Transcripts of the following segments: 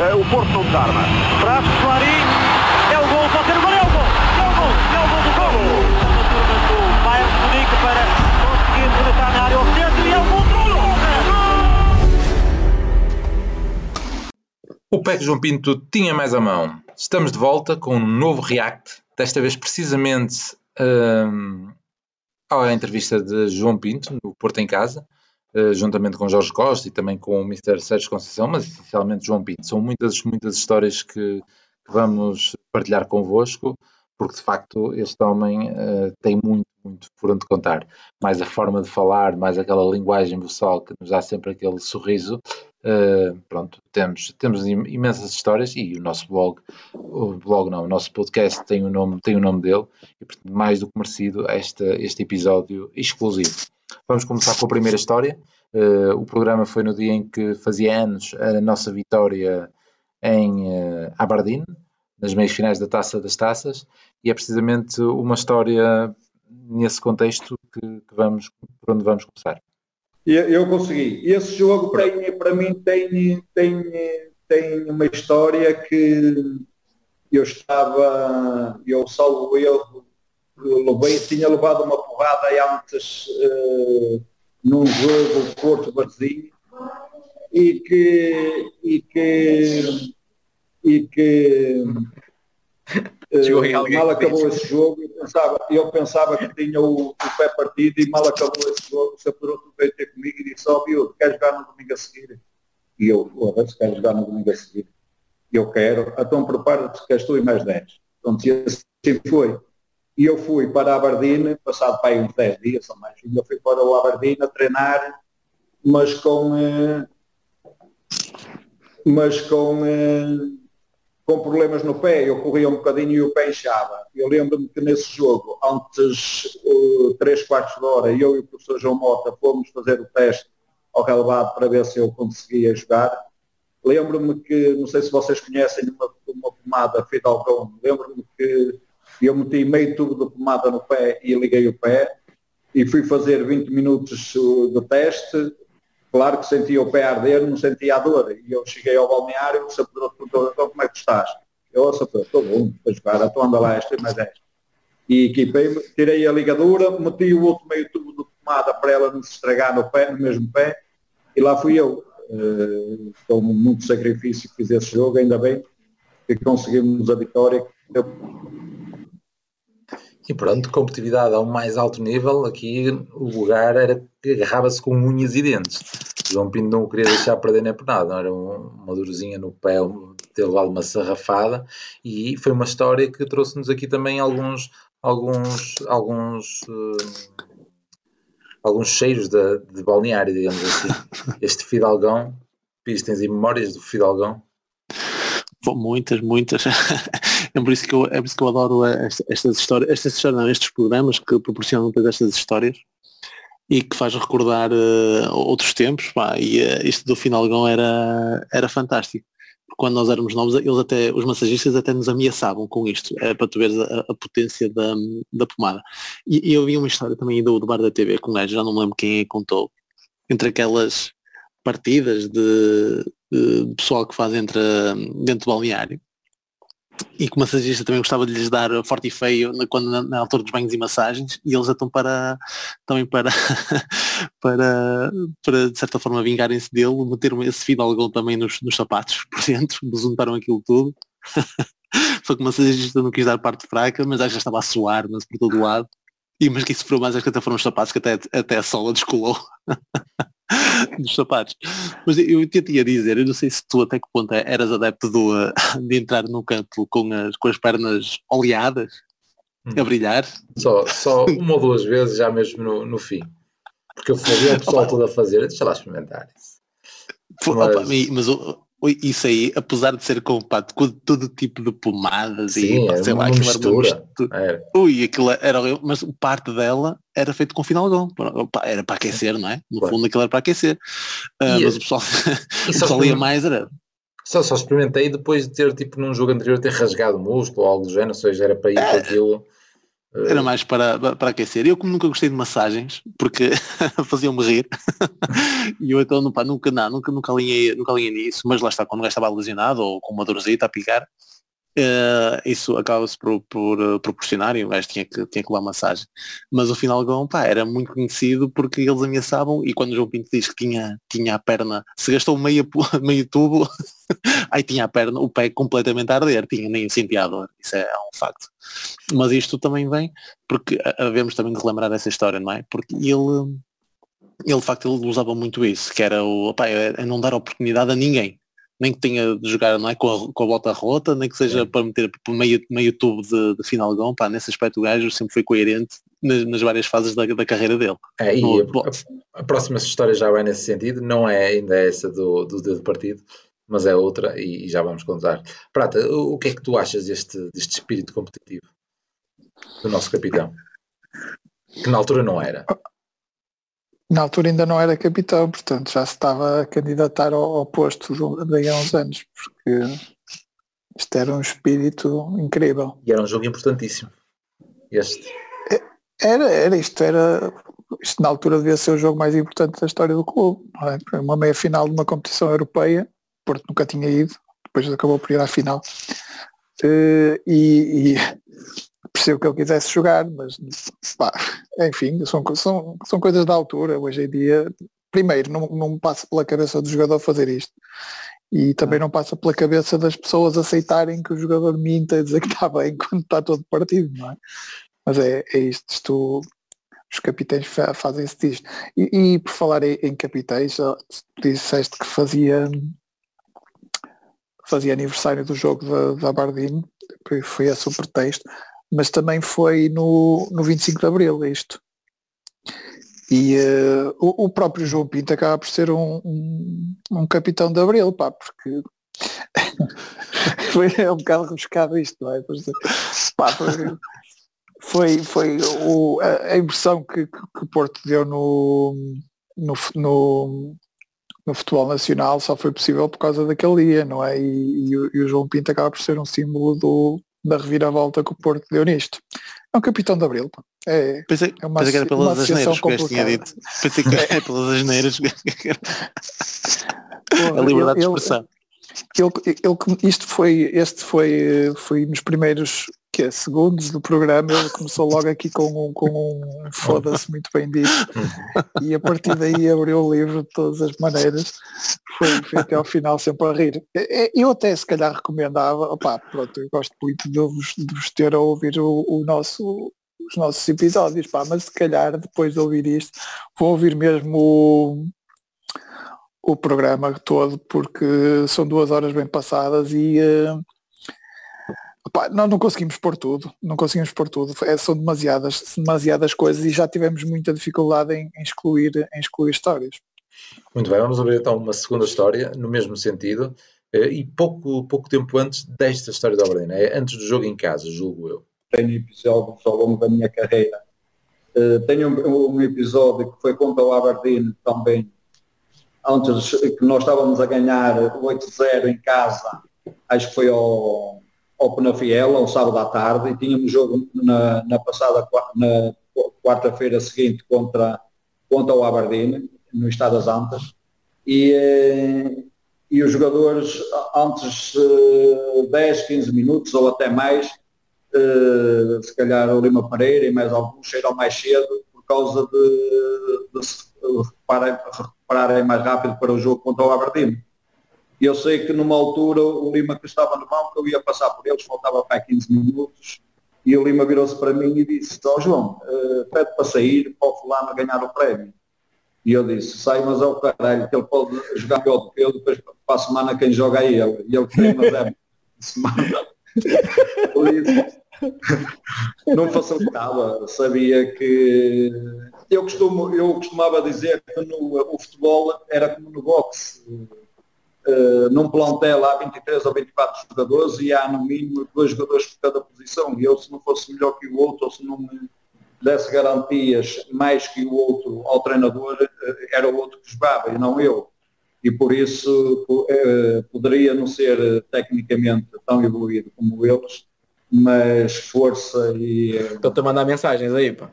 uh, o Porto não desarma. Traz Clarim, é o gol, pode ser o gol, é o gol, é o gol, é o gol do gol. A turma do Bayern de Munique para conseguir rematar na área ao centro e é o gol do O PEC João Pinto tinha mais a mão. Estamos de volta com um novo react, desta vez precisamente um, à entrevista de João Pinto, no Porto em Casa, juntamente com Jorge Costa e também com o Mr. Sérgio Conceição, mas essencialmente João Pinto. São muitas, muitas histórias que, que vamos partilhar convosco, porque de facto este homem uh, tem muito, muito por onde contar. Mais a forma de falar, mais aquela linguagem visual que nos dá sempre aquele sorriso. Uh, pronto, temos, temos imensas histórias e o nosso blog, o blog não, o nosso podcast tem o nome, tem o nome dele e mais do que merecido este, este episódio exclusivo. Vamos começar com a primeira história. Uh, o programa foi no dia em que fazia anos a nossa vitória em uh, Aberdeen, nas meias finais da Taça das Taças, e é precisamente uma história nesse contexto que, que vamos, por onde vamos começar. Eu consegui. Esse jogo tem, para mim tem, tem, tem uma história que eu estava, eu salvo eu, levei, tinha levado uma porrada antes uh, num jogo Porto Barzinho e que e que e que uh, mal acabou esse jogo, eu pensava, eu pensava que tinha o, o, pé partido e mal acabou esse jogo, o Sapuroto veio ter comigo e disse, ó oh, quer jogar no domingo a seguir? E eu, oh, se quer jogar no domingo a seguir? Eu quero, então prepara-te que és tu e mais 10. Então assim foi. E eu fui para a Aberdeen, passado para aí uns 10 dias ou mais, e eu fui para o Aberdeen a treinar, mas com... Eh, mas com eh, com problemas no pé, eu corria um bocadinho e o pé inchava. Eu lembro-me que nesse jogo, antes uh, três quartos de hora, eu e o professor João Mota fomos fazer o teste ao relevado para ver se eu conseguia jogar. Lembro-me que, não sei se vocês conhecem uma, uma pomada Fidalgão, lembro-me que eu meti meio tubo de pomada no pé e liguei o pé e fui fazer 20 minutos uh, de teste, Claro que sentia o pé arder, não sentia a dor. E eu cheguei ao balneário, o sapadouro perguntou, então como é que estás? Eu, sapadouro, estou bom, para jogar, estou anda lá, esta mais esta. E equipei-me, tirei a ligadura, meti o outro meio tubo de tomada para ela não se estragar no pé, no mesmo pé, e lá fui eu. Uh, com muito sacrifício fiz esse jogo, ainda bem que conseguimos a vitória. E pronto, competitividade ao mais alto nível, aqui o lugar era que agarrava-se com unhas e dentes. João Pinto não o queria deixar perder nem por nada, era uma durozinha no pé, ter levado uma sarrafada, e foi uma história que trouxe-nos aqui também alguns, alguns, alguns, uh, alguns cheiros de, de balneário, digamos assim. Este Fidalgão, Pires, tens aí memórias do Fidalgão? Muitas, muitas. é por isso que eu, é por isso que eu adoro estas, histórias, estas histórias, não, estes programas que proporcionam depois estas histórias e que faz recordar uh, outros tempos, pá, e uh, isto do Finalgão era, era fantástico. Quando nós éramos novos, eles até, os massagistas até nos ameaçavam com isto, é, para tu veres a, a, potência da, da pomada. E, e, eu vi uma história também do, do bar da TV com um gajo, já não me lembro quem é contou, entre aquelas partidas de, de pessoal que faz entre, dentro do balneário, e que o massagista também gostava de lhes dar forte e feio na, quando, na, na, altura dos banhos e massagens e eles estão para também para para, para de certa forma vingarem-se dele, meteram esse fidalgão também nos, nos sapatos por dentro, besuntaram aquilo tudo. Só que o massagista não quis dar parte fraca, mas já estava a suar mas por todo lado. E mas que isso sofreu mais acho que até foram os sapatos que até, até a sola descolou. Dos sapatos. Mas eu te ia dizer, eu não sei se tu até que ponto é, eras adepto do, uh, de entrar no campo com as, com as pernas oleadas, hum. a brilhar. Só, só uma ou duas vezes, já mesmo no, no fim. Porque eu fazia o pessoal todo a fazer, deixa lá experimentar isso. Mas, Opa, mas o, isso aí, apesar de ser compacto com todo tipo de pomadas Sim, e pá, sei lá, aquilo mistura. era. É. Ui, aquilo era mas parte dela era feito com finalgão. Era para aquecer, não é? No fundo aquilo era para aquecer. Uh, mas o pessoal, o pessoal ia mais era. Só, só experimentei depois de ter, tipo, num jogo anterior, ter rasgado o músculo ou algo do género, ou seja, era para ir é. com aquilo. Era mais para, para aquecer. Eu como nunca gostei de massagens, porque faziam-me rir, e eu então pá, nunca, não, nunca, nunca, alinhei, nunca alinhei nisso, mas lá está, quando o gajo estava lesionado ou com uma dorzita a picar, Uh, isso acaba-se por, por uh, proporcionar e o gajo tinha que, tinha que levar massagem. Mas o Finalgão pá, era muito conhecido porque eles ameaçavam e quando o João Pinto diz que tinha, tinha a perna, se gastou meio, meio tubo, aí tinha a perna, o pé completamente a arder, tinha nem sentia a dor, isso é, é um facto. Mas isto também vem porque havemos também de relembrar essa história, não é? Porque ele, ele de facto ele usava muito isso, que era o opa, é, é não dar oportunidade a ninguém nem que tenha de jogar não é, com, a, com a bota rota, nem que seja é. para meter meio, meio tubo de, de finalgão, pá, nesse aspecto o gajo sempre foi coerente nas, nas várias fases da, da carreira dele. É, e no, a, a, próxima história já vai nesse sentido, não é ainda essa do, do dedo partido, mas é outra e, e já vamos contar. Prata, o, o, que é que tu achas deste, deste espírito competitivo do nosso capitão? Que na altura não era. Na altura ainda não era capitão, portanto já se estava a candidatar ao, ao posto daí a uns anos, porque isto era um espírito incrível. E era um jogo importantíssimo. Este. É, era, era isto, era. Isto na altura devia ser o jogo mais importante da história do clube. É? Uma meia final de uma competição europeia, Porto nunca tinha ido, depois acabou por ir à final. Uh, e, e percebo que ele quisesse jogar, mas pá, enfim, são, são, são coisas da altura. Hoje em dia, primeiro, não, não passa pela cabeça do jogador fazer isto. E também não passa pela cabeça das pessoas aceitarem que o jogador minta e dizer que está bem quando está todo partido, não é? Mas é, é isto, isto os capitães fazem-se disto. E, e, por falar em, em capitães, disseste que fazia fazia aniversário do jogo da, da Bardine, foi esse o pretexto mas também foi no, no 25 de Abril isto. E uh, o, o, próprio João Pinto acaba por ser um, um, um capitão de Abril, pá, porque foi é um bocado rebuscado isto, não é? Pá, foi, foi o, a, a impressão que, que, o Porto deu no, no, no, no, futebol nacional só foi possível por causa daquele dia, não é? E, e, o, e o João Pinto acaba por ser um símbolo do, da reviravolta que o Porto deu nisto. É um capitão de Abril. É, pensei, é uma, pensei que era pelas asneiras que tinha dito. Pensei que era pelas asneiras. a liberdade de expressão. Ele, ele, isto foi, este foi, foi nos primeiros que é, segundos do programa, ele começou logo aqui com um, com um foda-se muito bem dito e a partir daí abriu o livro de todas as maneiras, foi, foi até ao final sempre a rir. É, é, eu até se calhar recomendava, opá, pronto, eu gosto muito de vos, de vos ter a ouvir o, o nosso os nossos episódios, pá, mas se calhar depois de ouvir isto vou ouvir mesmo o programa todo porque são duas horas bem passadas e uh, nós não conseguimos pôr tudo, não conseguimos pôr tudo, é, são demasiadas, demasiadas coisas e já tivemos muita dificuldade em, em, excluir, em excluir histórias. Muito bem, vamos abrir então uma segunda história no mesmo sentido eh, e pouco, pouco tempo antes desta história da Aberdeen, é antes do jogo em casa, julgo eu. Tenho episódios ao longo da minha carreira. Uh, tenho um, um, episódio que foi contra o Aberdeen também antes que nós estávamos a ganhar 8-0 em casa, acho que foi ao, ao Penafiel, ao sábado à tarde, e tínhamos jogo na, na passada na quarta-feira seguinte contra, contra o Aberdeen, no Estado das Antas, e, eh, e os jogadores antes de 10, 15 minutos ou até mais, eh, se calhar o Lima Pereira e mais alguns cheiram mais cedo por causa de, de se recuperarem mais rápido para o jogo contra o Aberdeen. Eu sei que numa altura o Lima que estava no banco, eu ia passar por eles, faltava para 15 minutos, e o Lima virou-se para mim e disse, ó oh, João, uh, pede para sair para o fulano ganhar o prémio. E eu disse, sai mas é o caralho, que ele pode jogar pior do que eu, depois para a semana quem joga é ele. E ele queria, mas é semana. não facilitava, sabia que eu, costumo, eu costumava dizer que no, o futebol era como no boxe. Uh, num plantel há 23 ou 24 jogadores e há no mínimo dois jogadores por cada posição. E eu se não fosse melhor que o outro, ou se não me desse garantias mais que o outro ao treinador, uh, era o outro que jogava e não eu. E por isso uh, poderia não ser tecnicamente tão evoluído como eles, mas força e. Estou-te a mandar mensagens aí, pá.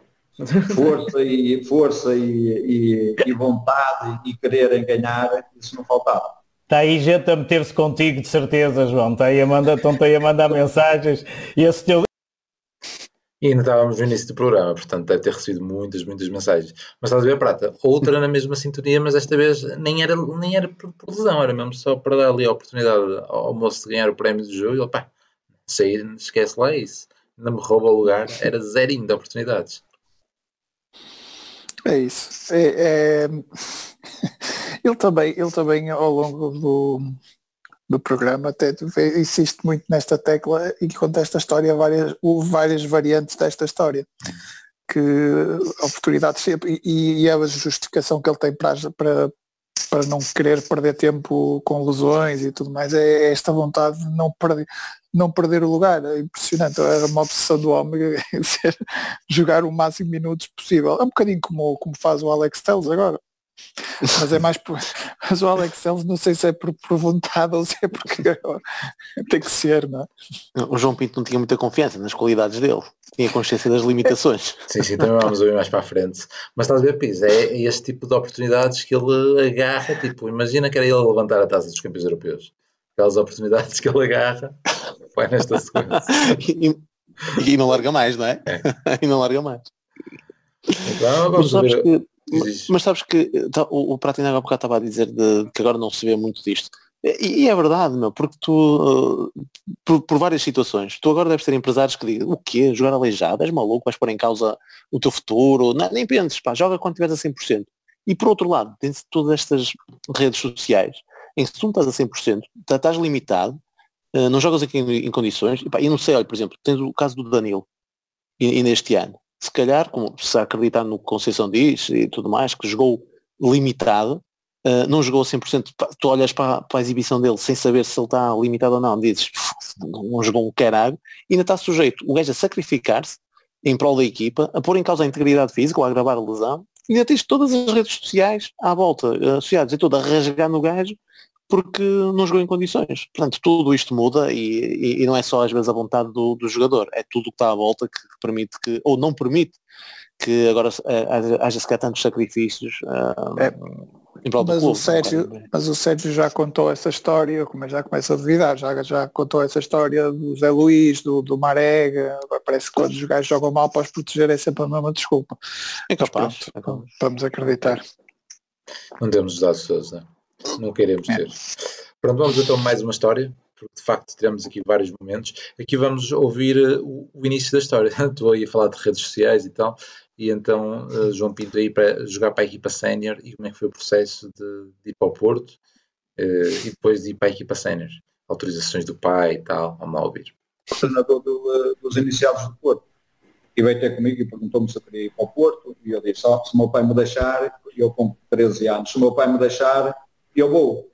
Força e força e, e, e vontade e quererem ganhar, isso não faltava. Está aí gente a meter-se contigo, de certeza, João. Está aí a mandar, estão aí a mandar mensagens. E esse teu e ainda estávamos no início do programa, portanto deve ter recebido muitas, muitas mensagens. Mas estás a ver, Prata, outra na mesma sintonia, mas desta vez nem era, nem era por, por lesão, era mesmo só para dar ali a oportunidade ao moço de ganhar o prémio do jogo. E ele, pá, sair, esquece lá isso. Ainda me rouba o lugar, era zerinho de oportunidades. É isso. É, é... ele, também, ele também, ao longo do, do programa até insiste muito nesta tecla e conta esta história, várias, várias variantes desta história. Que oportunidades sempre, e, e é a justificação que ele tem para, para, para não querer perder tempo com lesões e tudo mais, é, é esta vontade de não perder, não perder o lugar. É impressionante, era uma obsessão do homem jogar o máximo minutos possível. É um bocadinho como, como faz o Alex Telles agora. Mas é mais por. Mas o Alex Selves não sei se é por, por vontade ou se é porque tem que ser, não é? O João Pinto não tinha muita confiança nas qualidades dele, tinha consciência das limitações. sim, sim, também vamos ouvir mais para a frente. Mas estás a ver, Pis, é, é este tipo de oportunidades que ele agarra, tipo, imagina que era ele levantar a taça dos campeões europeus. Aquelas oportunidades que ele agarra, vai nesta sequência. e, e, não larga mais, não é? é. e não larga mais. Então, vamos ver. Que mas, mas, sabes que tá, o, o Pratinag há bocado estava a dizer de, que agora não se vê muito disto. E, e é verdade, meu, porque tu, uh, por, por, várias situações, tu agora deves ter empresários que digam, o quê? Jogar aleijado? És maluco? Vais pôr em causa o teu futuro? Não, nem penses, pá, joga quando estiveres a 100%. E por outro lado, tens todas estas redes sociais, em que tu não estás a 100%, tá, estás limitado, uh, não jogas aqui em, em condições, e, pá, não sei, olha, por exemplo, tens o caso do Danilo, e, e neste ano, se calhar, como se acreditar no que Conceição diz e tudo mais, que jogou limitado, uh, não jogou 100%, tu olhas para, para, a exibição dele sem saber se ele está limitado ou não, dizes, não jogou um caralho, e ainda está sujeito o gajo a sacrificar-se em prol da equipa, a pôr em causa a integridade física ou a agravar a lesão, e ainda tens todas as redes sociais à volta, uh, associadas e tudo a rasgar no gajo porque não jogou em condições. Portanto, tudo isto muda e, e, e não é só às vezes a vontade do, do jogador, é tudo o que está à volta que, que, permite que, ou não permite, que agora uh, haja sequer tantos sacrifícios uh, é, em prol mas do clube. O Sérgio, mas o Sérgio já contou essa história, como já começa a duvidar, já, já contou essa história do Zé Luís, do, do Marega, parece que quando os gajos jogam mal para os proteger é sempre a mesma desculpa. É capaz, pronto, é capaz. Vamos acreditar. Não temos os dados todos, não é? Não queremos ter. Pronto, vamos então mais uma história, porque de facto tivemos aqui vários momentos. Aqui vamos ouvir uh, o, o, início da história. Estou aí a falar de redes sociais e tal, e então uh, João Pinto aí para jogar para a equipa sénior e como é que foi o processo de, de ir para o Porto uh, e depois de ir para a equipa sénior. Autorizações do pai e tal, vamos lá ouvir. O treinador do, dos iniciados do Porto e veio ter comigo e perguntou-me se eu queria ir para o Porto e eu disse, oh, se o meu pai me deixar, eu com 13 anos, se o meu pai me deixar, eu vou.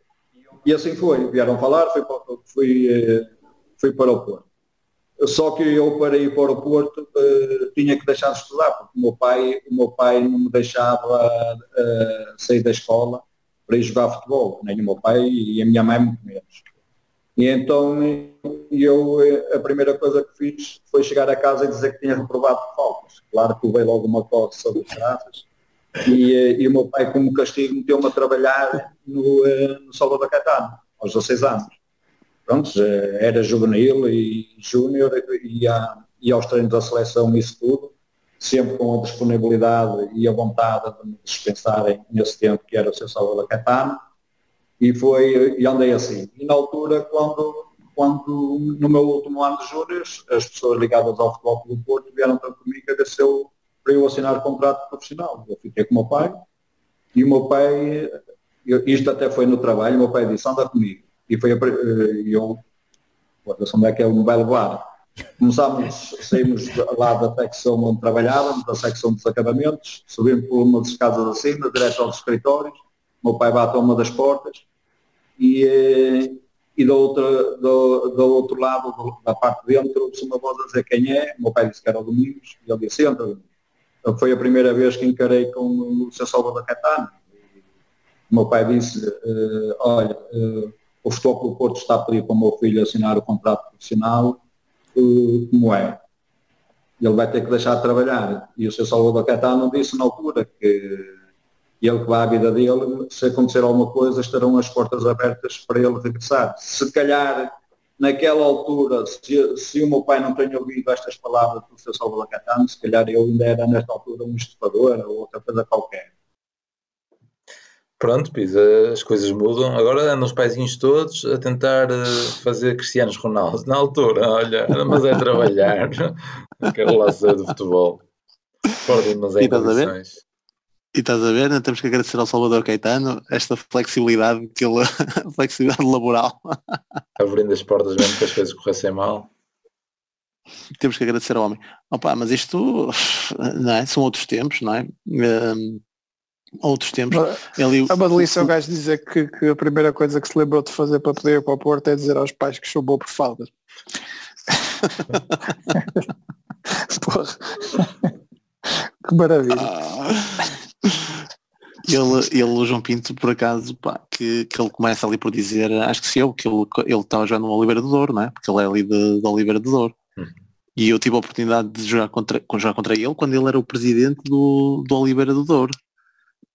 E assim foi, vieram falar, fui para, fui, eh, fui para o Porto. Só que eu para ir para o Porto uh, tinha que deixar de estudar, porque o meu pai, o meu pai não me deixava uh, sair da escola para ir jogar futebol, nem o meu pai e a minha mãe muito menos. E então eu, a primeira coisa que fiz foi chegar a casa e dizer que tinha reprovado faltas. Claro que veio logo uma coisa sobre as graças e, eh, e, o meu pai, como castigo, meteu-me a trabalhar no, eh, no Salvador Caetano, aos 16 anos. Pronto, era juvenil e júnior e, e aos treinos da seleção isso tudo, sempre com a disponibilidade e a vontade de me dispensarem nesse tempo que era o seu Salvador Caetano. E foi, e andei assim. E na altura, quando, quando no meu último ano de júniores, as pessoas ligadas ao futebol do Porto vieram para comigo a ver se eu para eu assinar contrato profissional. Eu fiquei com o meu pai e o meu pai, eu, isto até foi no trabalho, o meu pai disse, anda comigo. E foi eh, eu, onde é que ele me vai levar? Começámos, saímos lá da secção onde trabalhávamos, da secção dos acabamentos, subimos por uma das casas acima, direto aos escritórios, o meu pai bate a uma das portas e, eh, e do, outro, do, do outro lado, da parte de dentro, ouve uma voz a dizer quem é, o meu pai disse que era o Domingos, e ele disse, entra Domingos. Foi a primeira vez que encarei com o Sr. Salvador Catano. O meu pai disse, uh, olha, uh, o Futebol do Porto está a pedir para o meu filho assinar o contrato profissional uh, como é. Ele vai ter que deixar de trabalhar. E o Sr. Salvador Caetano disse na altura que ele que vai à vida dele, se acontecer alguma coisa, estarão as portas abertas para ele regressar. Se calhar, naquela altura, se, se o meu pai não tenha ouvido estas palavras do Sr. Salvador Caetano, se calhar eu ainda era nesta altura um estufador ou outra coisa qualquer. Pronto, Pisa, as coisas mudam. Agora andam os paizinhos todos a tentar uh, fazer Cristianos Ronaldo. Na altura, olha, mas é trabalhar. Aquele lazer do futebol. Fora mas é condições. E estás a ver, né? temos que agradecer ao Salvador Caetano esta flexibilidade que ele, flexibilidade laboral. Abrindo as portas mesmo que as coisas corressem mal. Temos que agradecer ao homem. Opa, mas isto não é? são outros tempos, não é? Um, outros tempos. Ele, a Madelice é o gajo dizer que, que, a primeira coisa que se lembrou de fazer para poder ir para o Porto é dizer aos pais que chumbou por faldas. Porra. que maravilha. Ah. Ele, ele, o João Pinto, por acaso, pá, que, que ele começa ali por dizer, acho que se eu, que ele, ele estava jogando no Oliveira do Douro, não é? Porque ele é ali de, de Oliveira do Douro. Uhum. E eu tive a oportunidade de jogar contra, jogar contra ele quando ele era o presidente do, do Oliveira do Douro.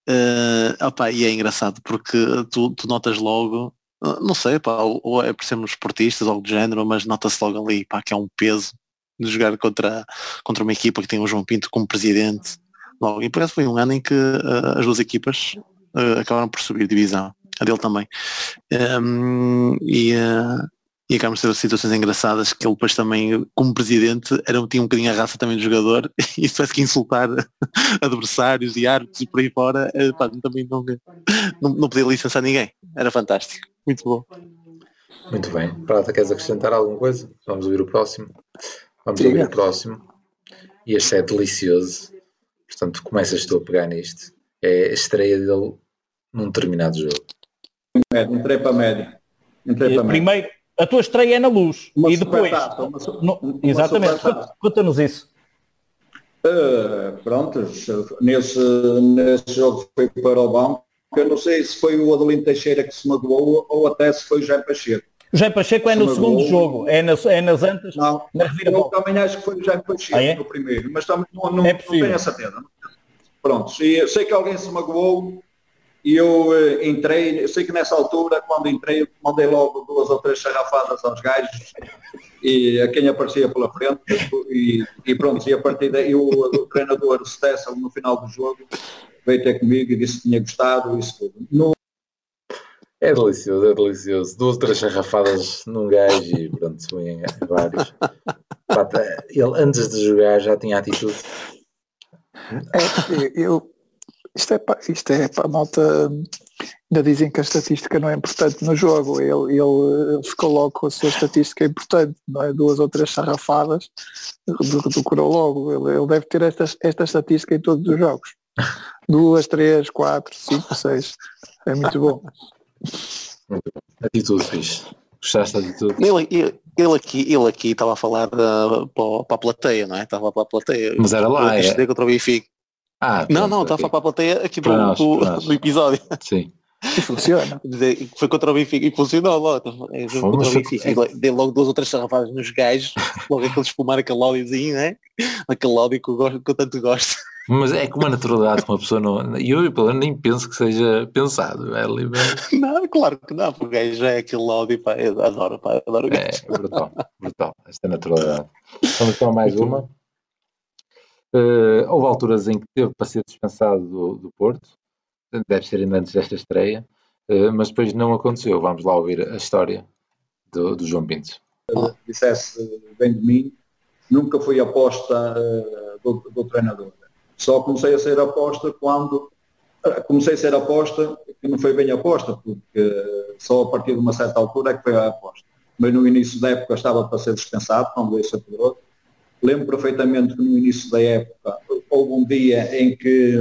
Uh, opa, e é engraçado porque tu, tu notas logo, uh, não sei, pá, ou, ou é por sermos esportistas ou de género, mas nota-se logo ali pá, que é um peso de jogar contra, contra uma equipa que tem o João Pinto como presidente. Logo. E parece que foi um ano em que uh, as duas equipas acabaram por subir divisão. A dele também. Um, e, e acabamos de ter situações engraçadas que ele depois também, como presidente, era, tinha um bocadinho a raça também do jogador e se tivesse que insultar adversários e árbitros e por aí fora, pá, também não, não, não podia licenciar ninguém. Era fantástico. Muito bom. Muito bem. Prata, queres acrescentar alguma coisa? Vamos ouvir o próximo. Vamos Sim, ouvir o próximo. E este é delicioso. Portanto, começas tu a pegar nisto. É a estreia dele num determinado jogo. Entrei para a média. Entrei para a média. Primeiro, a tua estreia é na luz. Uma e depois. Tapa, uma, no, uma exatamente, conta-nos isso. Uh, pronto, nesse, nesse jogo foi para o banco. Eu não sei se foi o Adelino Teixeira que se magoou ou até se foi o Jair Pacheco. O Jair Pacheco é no segundo jogo, é, nas, é nas antas. Não, na eu também acho que foi o Jair Pacheco ah, é? no primeiro, mas também não, não, é não tenho a certeza. Pronto, e sei que alguém se magoou e eu uh, entrei, eu sei que nessa altura, quando entrei, mandei logo duas ou três sarrafadas aos gajos e a quem aparecia pela frente e, e pronto, e a partir daí o, o treinador Stessel no final do jogo veio ter comigo e disse que tinha gostado isso tudo. No... É delicioso, é delicioso. Duas ou três sarrafadas num gajo e pronto, se em vários. Ele antes de jogar já tinha atitude. É, eu, isto é, isto é para a malta. Ainda dizem que a estatística não é importante no jogo. Ele, ele, logo com a sua estatística importante, não é? Duas ou três sarrafadas, decorou logo. Ele, ele deve ter esta, esta estatística em todos os jogos. Duas, três, quatro, cinco, seis. É muito bom. Atitude, fixe. Gostaste da atitude? Ele, ele, ele, aqui, ele aqui estava a falar da, para, para a plateia, não é? Estava para a plateia. Mas era lá, é? contra o Benfica. Ah, não, não, está a falar para a plateia aqui do, nós, do, do, episódio. Sim. E funciona. Foi contra o Benfica e funcionou logo. É, contra o Benfica. Dei logo duas ou três sarrafadas nos gajos, logo aquele espumar aquele áudiozinho, né? Aquele áudio que eu, gosto, que eu tanto gosto. Mas é com uma naturalidade que uma pessoa não. E eu, eu nem penso que seja pensado. É. Não, claro que não, porque o gajo já é aquele áudio, pá, eu adoro, pá, adoro o gajo. É, brutal, brutal. Esta naturalidade. Vamos então mais uma. Uh, houve alturas em que teve para ser dispensado do, do Porto, deve ser ainda antes desta estreia, uh, mas depois não aconteceu. Vamos lá ouvir a história do, do João Pinto. Dissesse bem de mim, nunca fui aposta uh, do, do, treinador. Só comecei a ser aposta quando comecei a ser aposta, que não foi bem aposta, porque só a partir de uma certa altura é que foi a aposta. Mas no início da época estava para ser dispensado, quando veio ser Pedroso, Lembro perfeitamente que no início da época houve um dia em que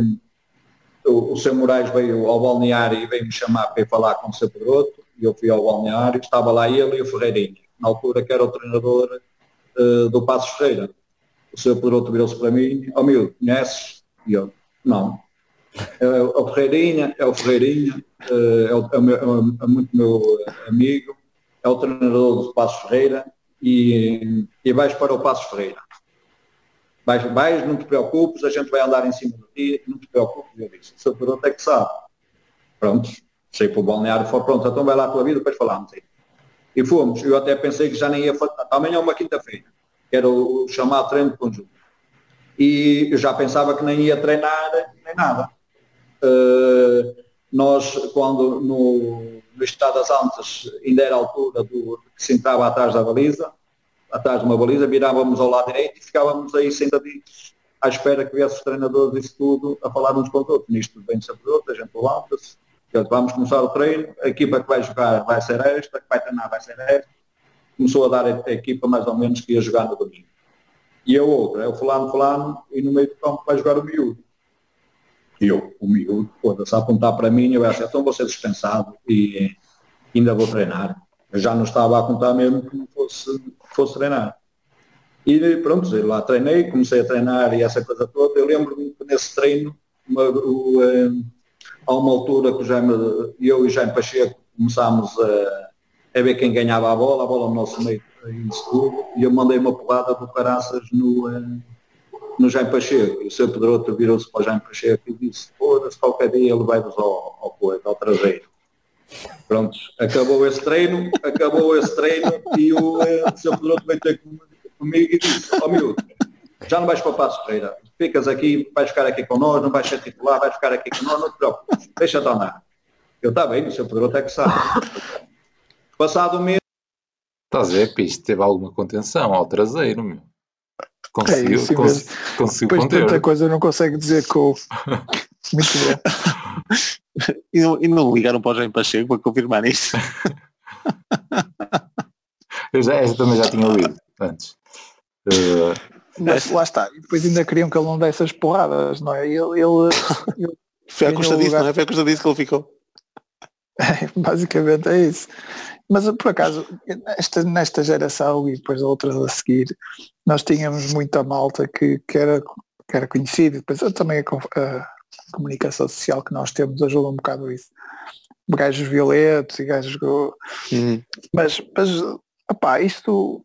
o, o Sr. Moraes veio ao balneário e veio-me chamar para ir falar com o Sr. Pedroto, e eu fui ao balneário, estava lá ele e o Ferreirinho, na altura que era o treinador uh, do Passos Ferreira. O Sr. Pedroto virou-se para mim, ó oh, meu, conheces? E eu, não. É, é o Ferreirinha, é o Ferreirinha, uh, é, o, é, meu, é, muito meu amigo, é o treinador do Passos Ferreira, e, e vais para o Passos Ferreira. Vais, não te preocupes, a gente vai andar em cima de ti, não te preocupes. Eu disse, seu piloto é que sabe. Pronto, sei para o balneário, foi pronto, então vai lá a tua vida, depois falamos aí. E fomos, eu até pensei que já nem ia amanhã é uma quinta-feira, que era o, o chamado treino de conjunto. E eu já pensava que nem ia treinar, nem nada. Uh, nós, quando no, no estado das Antas ainda era a altura do, que se entrava atrás da baliza, atrás de uma baliza, virávamos ao lado direito e ficávamos aí sentaditos à espera que viesse os treinadores e tudo a falar uns com os outros. Nisto vem sempre outro, a gente levanta-se, vamos começar o treino, a equipa que vai jogar vai ser esta, que vai treinar vai ser esta. Começou a dar a equipa mais ou menos que ia jogar no domingo. E a outra, é o fulano, fulano, e no meio do campo vai jogar o miúdo. E eu, o miúdo, foda-se, a apontar para mim, eu acho, então vou ser dispensado e ainda vou treinar. Eu já não estava a contar mesmo que não fosse, fosse treinar. E pronto, eu lá treinei, comecei a treinar e essa coisa toda. Eu lembro-me que nesse treino, uma, o, eh, a uma altura que o Jaime, eu e o Jaime Pacheco começámos a, a ver quem ganhava a bola, a bola no nosso meio em tudo, e eu mandei uma porrada do Caraças no, eh, no Jaime Pacheco. E o seu Pedroto virou-se para o Jaime Pacheco e disse, foda-se, qualquer dia ele vai-vos ao, ao, ao traseiro. Pronto, acabou esse treino, acabou esse treino e o, eh, o seu Pedroto veio ter comigo e disse, ó oh, miúdo, já não vais para o Passo Ferreira, ficas aqui, vais ficar aqui com nós, não vais ser titular, vais ficar aqui com nós, não te preocupes, deixa-te andar. Eu, está bem, o seu Pedroto é que sabe. Passado um mês... Estás a ver, Piste, teve alguma contenção ao traseiro, meu. Conseguiu, é isso, cons conseguiu Depois conter. tanta coisa não consegue dizer com... Muito bom. e, não, e não ligaram para o Jaime Pacheco para confirmar isso? eu já, esta também já tinha lido antes. Uh, mas lá está, e depois ainda queriam que ele não desse as porradas, não é? Ele, ele, ele foi a custa disso, não é? Foi a custa disso que ele ficou. É, basicamente é isso. Mas por acaso, esta, nesta geração e depois outras a seguir, nós tínhamos muita malta que, que, era, que era conhecido, depois também a, a, comunicação social que nós temos ajuda um bocado isso. Gajos violentos e gajos. Uhum. Mas, mas opá, isto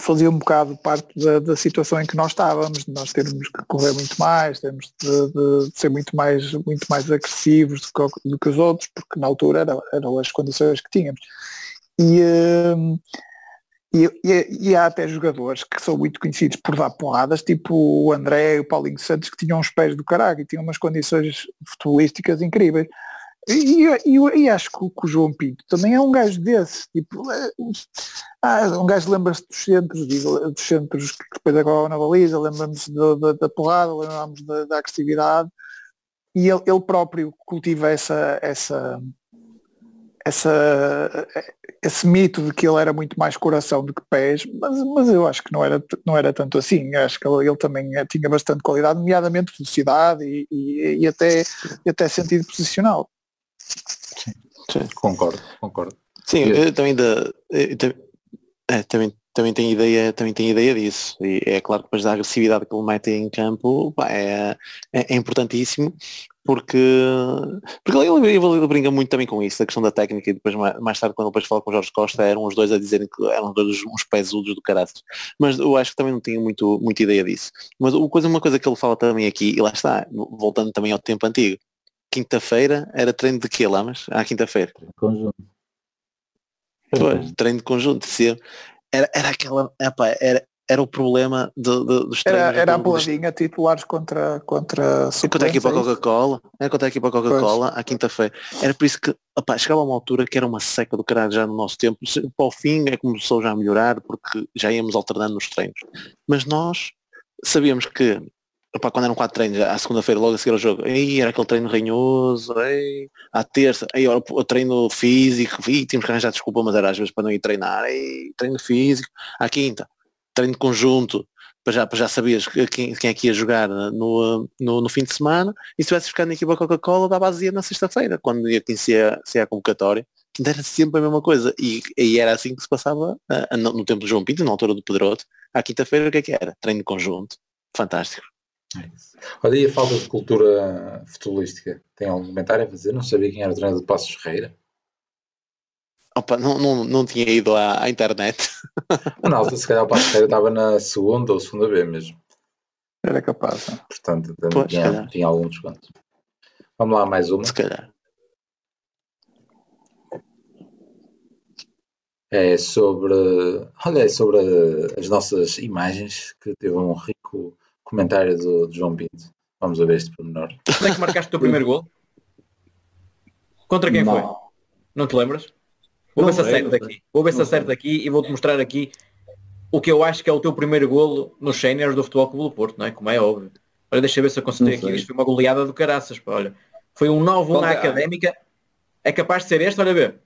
fazia um bocado parte da, da, situação em que nós estávamos, de nós termos que correr muito mais, temos de, de, de, ser muito mais, muito mais agressivos do que, do que os outros, porque na altura era, eram as condições que tínhamos. E, hum, e, e, e, há até jogadores que são muito conhecidos por dar porradas, tipo o André e o Paulinho Santos, que tinham os pés do caralho e tinham umas condições futebolísticas incríveis. E, e, acho que o, que o, João Pinto também é um gajo desse, tipo, é, um gajo lembra-se dos centros, dos centros que depois agora na baliza, lembra-se da, da porrada, lembramos da, da, agressividade, e ele, ele, próprio cultiva essa, essa, essa, esse mito de que ele era muito mais coração do que pés, mas, mas eu acho que não era, não era tanto assim. acho que ele, ele também tinha bastante qualidade, nomeadamente velocidade e, e, e, até, e até sentido posicional. Sim, sim, concordo, concordo. Sim, eu também, da, eu, é, também, também tenho ideia, também tenho ideia disso. E é claro que depois da agressividade que ele mete em campo pá, é, é, é, importantíssimo porque, porque ele, ele, brinca muito também com isso, a questão da técnica e depois mais, tarde quando depois fala com o Jorge Costa eram os dois a dizerem que eram dois uns pesudos do caráter. Mas eu acho que também não tinha muito, muita ideia disso. Mas uma coisa, uma coisa que ele fala também aqui, e lá está, voltando também ao tempo antigo, quinta-feira era treino de quê, Lamas? À quinta-feira. Conjunto. Pois, treino de conjunto. Era, era aquela. Epa, era, era o problema de, de, dos treinos. Era, era a boladinha titulares contra contra Enquanto a equipa Coca-Cola, era contra a equipa Coca-Cola à quinta-feira. Era por isso que opa, chegava a uma altura que era uma seca do caralho já no nosso tempo. Para o fim é começou já a melhorar porque já íamos alternando nos treinos. Mas nós sabíamos que Opa, quando eram quatro treinos, à segunda-feira logo a seguir ao jogo, aí era aquele treino ranhoso, aí, à terça, aí o, o treino físico, e tínhamos que arranjar desculpa, mas era às vezes para não ir treinar, aí, treino físico, à quinta, treino conjunto, para já, para já sabias quem, quem é que ia jogar no, no, no fim de semana, e se tivesse ficado na equipa Coca-Cola, dava azia na sexta-feira, quando ia conhecer se a convocatória, que era sempre a mesma coisa, e, e era assim que se passava no, tempo do João Pinto, na altura do Pedroto, à quinta-feira o que é que era? Treino conjunto, fantástico. É Olha, e a falta de cultura futebolística? Tem algum comentário a fazer? Não sabia quem era o treinador de Passos Ferreira? Opa, não, não, não tinha ido à, à internet. Na altura, se calhar o Passo Ferreira estava na segunda ou segunda B mesmo. Era capaz. Não? Portanto, Pois, tinha, tinha algum desconto. Vamos lá, mais uma. Se calhar. É sobre, olha, é sobre as nossas imagens, que teve um rico comentário do, do João Pinto. Vamos a ver este pormenor. Onde é que marcaste o teu primeiro gol? Contra quem Não. foi? Não te lembras? Vou Não ver se sei, acerto não aqui. Vou ver se Não acerto aqui e vou-te mostrar aqui o que eu acho que é o teu primeiro golo nos séniores do Futebol Clube do Porto, não é? Como é óbvio. Olha, deixa eu ver se eu consigo aqui. Isto foi uma goleada do caraças, pá, olha. Foi um 9-1 Qual à é? Académica. É capaz de ser este, olha ver.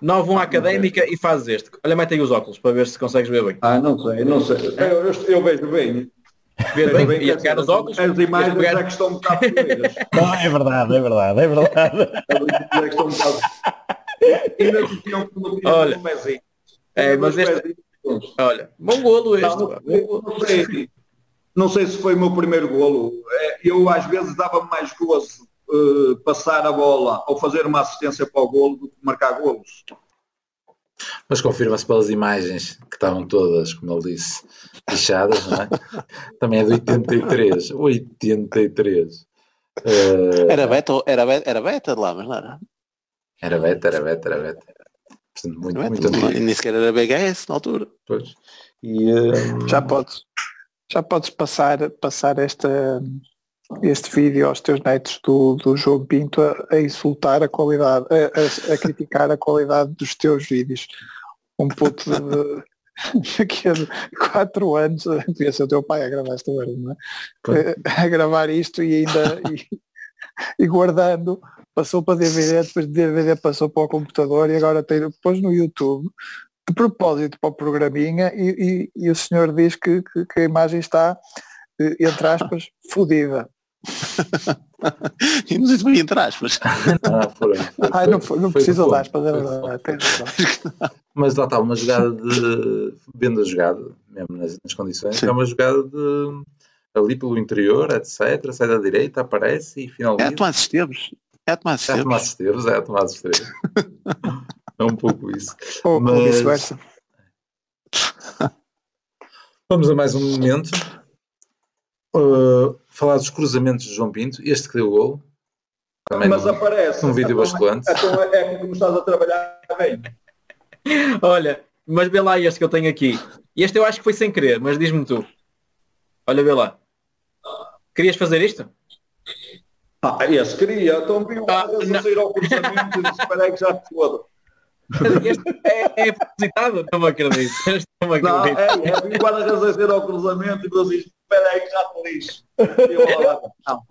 9-1 à Académica e fazes este. Olha, mete aí os óculos para ver se consegues ver bem. Ah, não sei, não sei. Eu, eu, eu vejo bem. Ver Vejo bem, bem ia que pegar os óculos. As imagens pegar- é que estão um bocado. Não, é verdade, é verdade, é verdade. As imagens é que estão um bocado... Ainda Olha. um pezinho. É, mas este-. Olha, bom golo este. Não, sei, não sei se foi o meu primeiro golo. É, Eu às vezes dava mais gozo eh, passar a bola ou fazer uma assistência para o golo do que marcar golos. Mas confirma-se pelas imagens que estavam todas, como ele disse, lixadas, não é? Também é de 83. 83. Eh, Era beta, era beta, era beta de lá, mas não era. Era beta, era beta, era beta. Portanto, muito, Era muito beta, não- antigo. nem sequer era BGS na altura. Pois. E, eh, Já podes, já podes passar, passar esta, este vídeo aos teus netos do, do João Pinto a, a insultar a qualidade, a, a- a criticar a qualidade dos teus vídeos. Um puto de daqui a 4 anos, devia ser o teu pai a gravar esta merda, não é? A, a gravar isto e ainda e, e guardando, passou para DVD, depois de DVD passou para o computador e agora tem, depois no YouTube de propósito para o programinha e, e- e o senhor diz que, que- que a imagem está, eh, entre aspas, fodida. E não sei se foi entre aspas. ah, foram- foi- Ai, não, foi- não foi precisa de aspas, é foi de verdade. Mas lá está, uma jogada de. Vendo a jogada, mesmo nas, nas condições, Sim. é uma jogada de. Ali pelo interior, etc. Sai da direita, aparece e É finaliza. A Tomás Esteves. É Tomás É Esteves. É Tomás Esteves. é um pouco isso. Ou, ou Mas- vice-versa. Vamos a mais um momento. Uh, falar dos cruzamentos de João Pinto. Este que deu o gol. Também Mas num, aparece. num vídeo Então, basculante. Então é que estás a trabalhar bem. Olha, mas vê lá este que eu tenho aqui. Este eu acho que foi sem querer, mas diz-me tu. Olha, vê lá. Querias fazer isto? Ah, esse queria. Então viu Ah, ah, não. a sair ao cruzamento e disse, espera aí que já foda. Este é, é propositado? Não me acredito. Este não me Não, acredito. é, é, viu o guarda-redes a sair ao cruzamento e depois diz, espera aí que já te lixo. Não,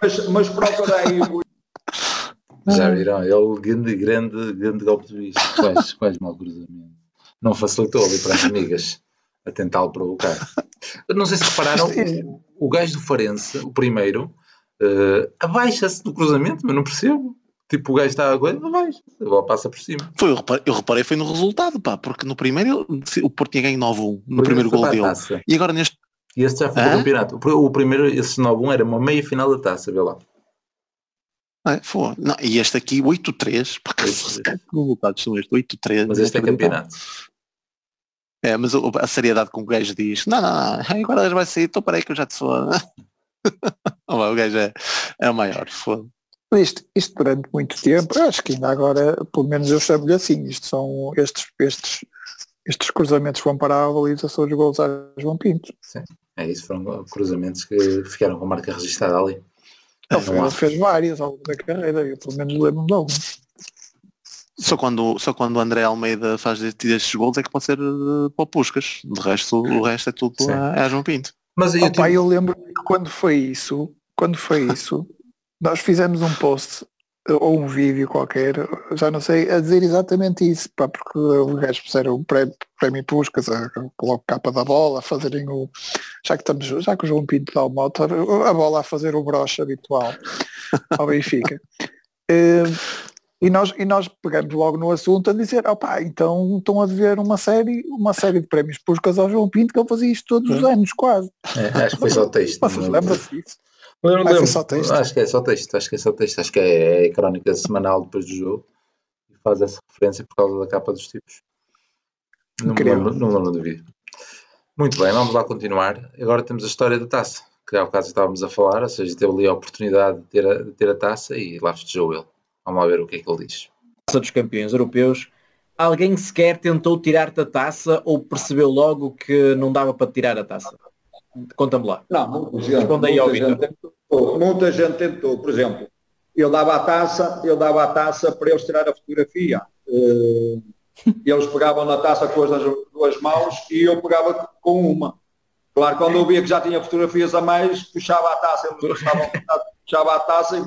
mas, mas procura aí o Já viram? Ele grande, grande, grande golpe de bicho. Quais, quais mau cruzamento. Não facilitou ali para as amigas a tentá-lo provocar. Eu Não sei se repararam, o, o gajo do Farense, o primeiro, eh, abaixa-se do cruzamento, mas não percebo. Tipo, o gajo está a coisa, abaixa a bola passa por cima. Foi, eu, reparei, eu reparei foi no resultado, pá, porque no primeiro o Porto tinha ganho 9-1 no primeiro gol dele. E agora neste. E este já foi Hã? o campeonato. O pr- O primeiro, esse 9-1 era uma meia final da taça, vê lá. Ah, foi. Não, e este aqui, 8-3. pá, que 8-3. resultados são estes? 8-3. Mas este é campeonato. É, mas a seriedade com que o gajo diz, não, não, não, agora vai sair, então parei que eu já te sou. O gajo é, é o maior, foda. Isto, isto durante muito tempo, acho que ainda agora, pelo menos eu chamo-lhe assim, isto são estes, estes, estes cruzamentos que vão para a baliza são os gols a João Pinto. É isso, foram cruzamentos que ficaram com a marca registada ali. Ele, há. ele fez várias ao longo da carreira, eu pelo menos lembro-me de alguns. Só quando, só quando o André Almeida faz destes destes gols é que pode ser eh, para o Puscas. De resto, o resto é tudo Sim. a, a João Pinto. Mas aí eu Opa, tive- eu lembro que quando foi isso, quando foi isso, nós fizemos um post eh, ou um vídeo qualquer, já não sei, a dizer exatamente isso, pá, porque os gajos puseram o prémio, Puscas, a, logo capa da bola, a fazerem o. Já que estamos, já que o João Pinto dá o moto, a bola a fazer o broche habitual ao Benfica. Eh, e nós, e nós pegamos logo no assunto a dizer, opá, então estão a dever uma série, uma série de prémios Puscas ao João Pinto que ele fazia isto todos os anos, quase. é, acho que foi só texto. Vocês não- lembram-se disso? Lembro, Ah, foi lembro. só texto? Acho que é só texto, acho que é só texto, acho que é, é a crónica semanal depois do jogo e faz essa referência por causa da capa dos tipos. Não Incrível. lembro, não lembro do vídeo. Muito bem, vamos lá continuar. Agora temos a história da taça, que há bocado estávamos a falar, ou seja, teve ali a oportunidade de ter a, de ter a taça e lá festejou ele. Vamos lá ver o que é que ele diz. Taça dos campeões europeus. Alguém sequer tentou tirar-te a taça ou percebeu logo que não dava para tirar a taça? Conta-me lá. Não, muita gente, Responde aí ao muita gente tentou. Muita gente tentou. Por exemplo, eu dava a taça, eu dava a taça para eles tirar a fotografia. Eh, Eles pegavam na taça com as duas mãos e eu pegava com uma. Claro, quando eu via que já tinha fotografias a mais, puxava a taça, eles puxava a taça e,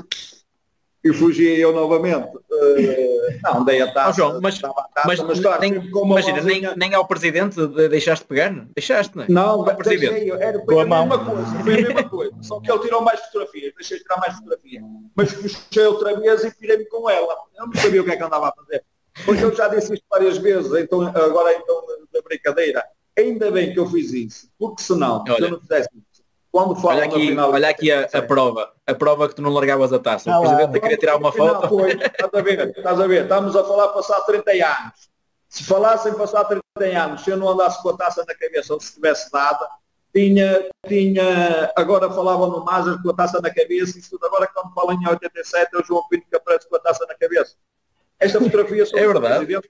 e fugia eu novamente. Eh, não, dei a taça. Ó, João, mas- taça, Mas, claro, nem, imagina, nem, nem ao presidente de- deixaste pegar? Deixaste, não é? não, Ao presidente. deixei, era, foi a a mesma coisa, foi a mesma coisa. Só que ele tirou mais fotografias, deixei tirar mais fotografias. Mas puxei outra vez e pirei-me com ela. Eu não sabia o que é que andava a fazer. Porque eu já disse isto várias vezes, então agora então da brincadeira. Ainda bem que eu fiz isso, porque senão, se Olha. eu não fizesse isso, quando falam Olha aqui, final olha aqui a, a prova. A prova que tu não largavas a taça. Ah O lá. presidente queria tirar uma foto. Foi, estás a ver, estás a ver, estamos a falar passar 30 anos. Se falassem passar 30 anos, se eu não andasse com a taça na cabeça ou se tivesse dada, tinha, tinha, agora falavam no Mazas com a taça na cabeça, e tudo agora quando falam em 87 é o João Pinto que aparece com a taça na cabeça. Esta fotografia É eu, verdade.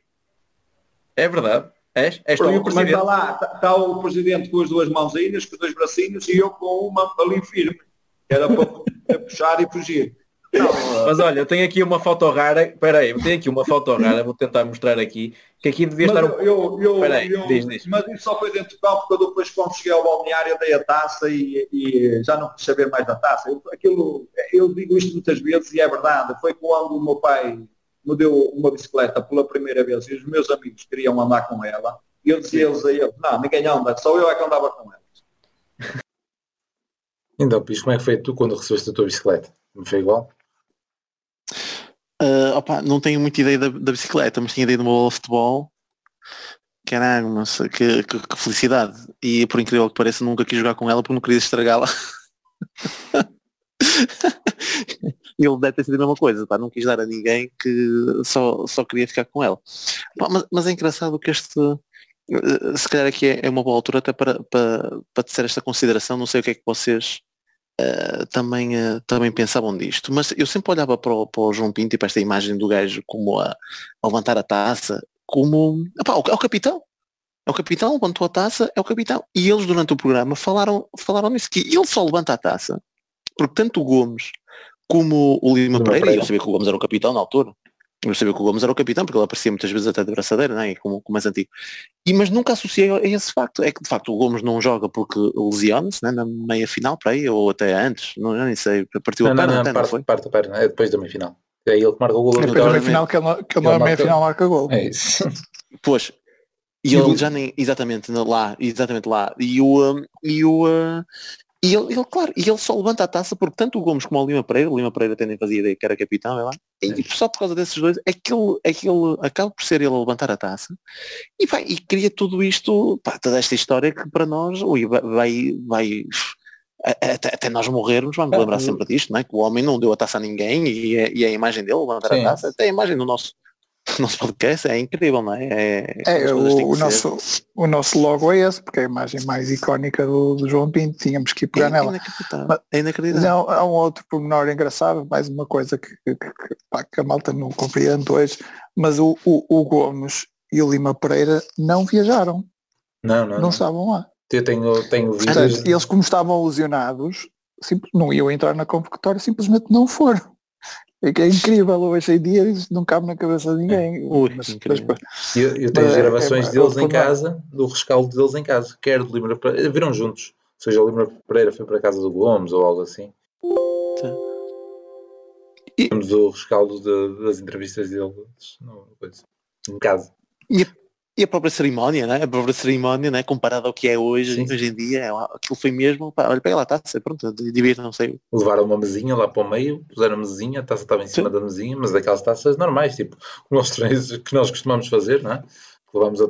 É verdade. És? És tu o Pronto, mas presidente. está lá, está, está o presidente com as duas mãozinhas, com os dois bracinhos e eu com uma ali firme. Era para puxar e fugir. Não, Mas olha, eu tenho aqui uma foto rara. Espera aí, eu tenho aqui uma foto rara, vou tentar mostrar aqui. Que aqui devia Mas estar um... eu, eu, eu, Espera aí, eu- diz, diz. mas isso só foi dentro do campo, porque eu depois quando cheguei ao balneário dei a taça e, e já não quis saber mais da taça. Eu, aquilo, eu digo isto muitas vezes e é verdade. Foi quando o meu pai me deu uma bicicleta pela primeira vez e os meus amigos queriam andar com ela. E eu dizia-lhes a eles, não, ninguém anda, só eu é que andava com ela. Então, Pis, como é que foi tu quando recebeste a tua bicicleta? Não foi igual? Ah, opa, não tenho muita ideia da, da bicicleta, mas tinha ideia de uma bola de futebol. Caralho, mas que, que- que felicidade. E por incrível que pareça, nunca quis jogar com ela porque não queria estragá-la. Ele deve ter sido a mesma coisa, pá, não quis dar a ninguém que só, só queria ficar com ela. Pá, mas, mas é engraçado que este, eh, se calhar aqui é, é uma boa altura até para, para, para tecer esta consideração, não sei o que é que vocês eh, também, eh, também pensavam disto, mas eu sempre olhava para o, para o João Pinto e para esta imagem do gajo como a, a levantar a taça, como epá, o, é o capitão. É o capitão, levantou a taça, é o capitão. E eles durante o programa falaram, falaram nisso, que ele só levanta a taça, porque tanto o Gomes como o Lima Lima Pereira, e Pereira. eu sabia que o Gomes era o capitão na altura, eu sabia que o Gomes era o capitão, porque ele aparecia muitas vezes até de braçadeira, né? e como, como mais antigo. E, mas nunca associei a esse facto. É que de facto o Gomes não joga porque lesiona-se né? na meia final para aí, ou até antes, não, eu nem sei, partiu Não, a não, perna não, até, não parte, foi? parte da perna, é depois da meia-final. É ele que marca o gol. É depois da vitória. meia final que ele, não- que ele Ele na meia marca- final marca gol. É isso. Pois. E ele já nem, exatamente, lá, exatamente lá. E o, e o, e ele, ele, claro, e ele só levanta a taça porque tanto o Gomes como o Lima Pereira, o Lima Pereira até nem fazia ideia que era capitão, é lá, e só por causa desses dois, é que ele, é acaba por ser ele a levantar a taça e, vai, e cria tudo isto, pá, toda esta história que para nós, ui, vai, vai, até, até nós morrermos, vamos Ah, lembrar o- sempre disto, não é? que o homem não deu a taça a ninguém e, é- e é a imagem dele levantar Sim. a taça, até a imagem do nosso, do nosso podcast é incrível, não é? É, É, o, o ser. nosso, o nosso logo é esse, porque é a imagem mais icónica do, do João Pinto, tínhamos que ir pegar é nela. inacreditável. Mas- é inacreditável. Não, há um outro pormenor engraçado, mais uma coisa que, que, que- pá, que a malta não compreende hoje, mas o, o, o Gomes e o Lima Pereira não viajaram, Não, não. não não. estavam lá. Eu tenho, tenho vídeos. Portanto, eles como estavam lesionados, simples, não iam entrar na convocatória, simplesmente não foram. É que é incrível, hoje em dia isso não cabe na cabeça de ninguém. Ui, Mas- incrível. mas- Eu, eu tenho Mas as é- gravações é- deles é em casa, do rescaldo deles em casa, quer do Lima Pereira, viram juntos. Ou seja, o Lima Pereira foi para a casa do Gomes ou algo assim. Tá. E- Temos o rescaldo de- das entrevistas deles no, coisa, em casa. E a própria cerimónia, né? A própria cerimónia, né? Comparada ao que é hoje, Sim. hoje em dia, é, aquilo foi mesmo, pá, olha, pega lá a taça, pronto, divirtam, sei. Levaram uma mesinha lá para o meio, puseram a mesinha, a taça estava em cima Sim. da mesinha, mas daquelas taças normais, tipo, os treinos que nós costumamos fazer, não é? Levamos a,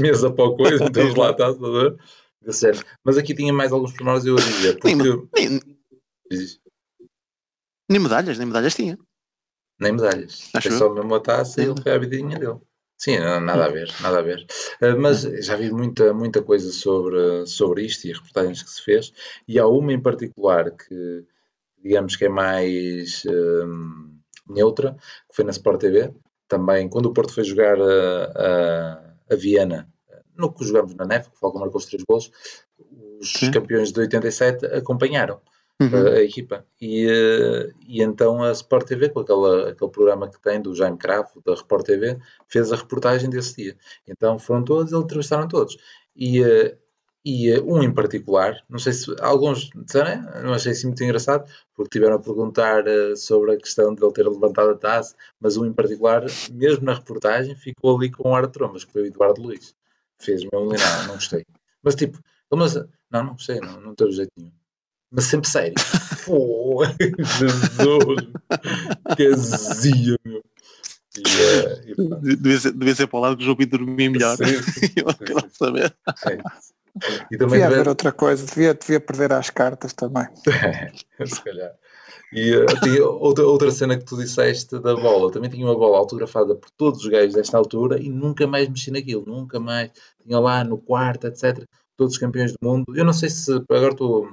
mesa para o coisa, metemos lá a taça. Mas aqui tinha mais alguns pormenores eu a dizer, porque Nem, nem, nem medalhas, nem medalhas tinha. nem medalhas. Acho Foi eu. só mesmo a taça e ele foi a vidinha dele. Sim, nada a ver, nada a ver. Uh, mas já vi muita, muita coisa sobre, sobre isto e reportagens que se fez, e há uma em particular que, digamos que é mais uh, neutra, que foi na Sport TV, também quando o Porto foi jogar a, a, a Viena, no que jogamos na neve, que o Falcão marcou os três gols, os Sim. campeões de 87 acompanharam uhum. a, equipa. E, eh, e então a Sport TV, com aquela, aquele programa que tem do Jaime Cravo, da Report TV, fez a reportagem desse dia. Então foram todos, eles entrevistaram todos. E, eh, e eh, um em particular, não sei se alguns disseram, não achei assim muito engraçado, porque tiveram a perguntar sobre a questão de ele ter levantado a taça, mas um em particular, mesmo na reportagem, ficou ali com um ar de trombas, que foi o Eduardo Luiz. Fez-me não, não gostei. Mas tipo, mas, não, não gostei, não, não teve jeito nenhum mas sempre sério. Pô, Jesus, que azia, meu. E, uh, e, devia, ser, devia ser para o lado que o João Pinto dormia melhor. Sim, Eu quero saber. É e também devia haver outra coisa, devia, devia perder as cartas também. se calhar. E uh, tinha outra, outra cena que tu disseste da bola. Também tinha uma bola autografada por todos os gajos desta altura e nunca mais mexi naquilo, nunca mais. Tinha lá no quarto, etc. Todos os campeões do mundo. Eu não sei se agora estou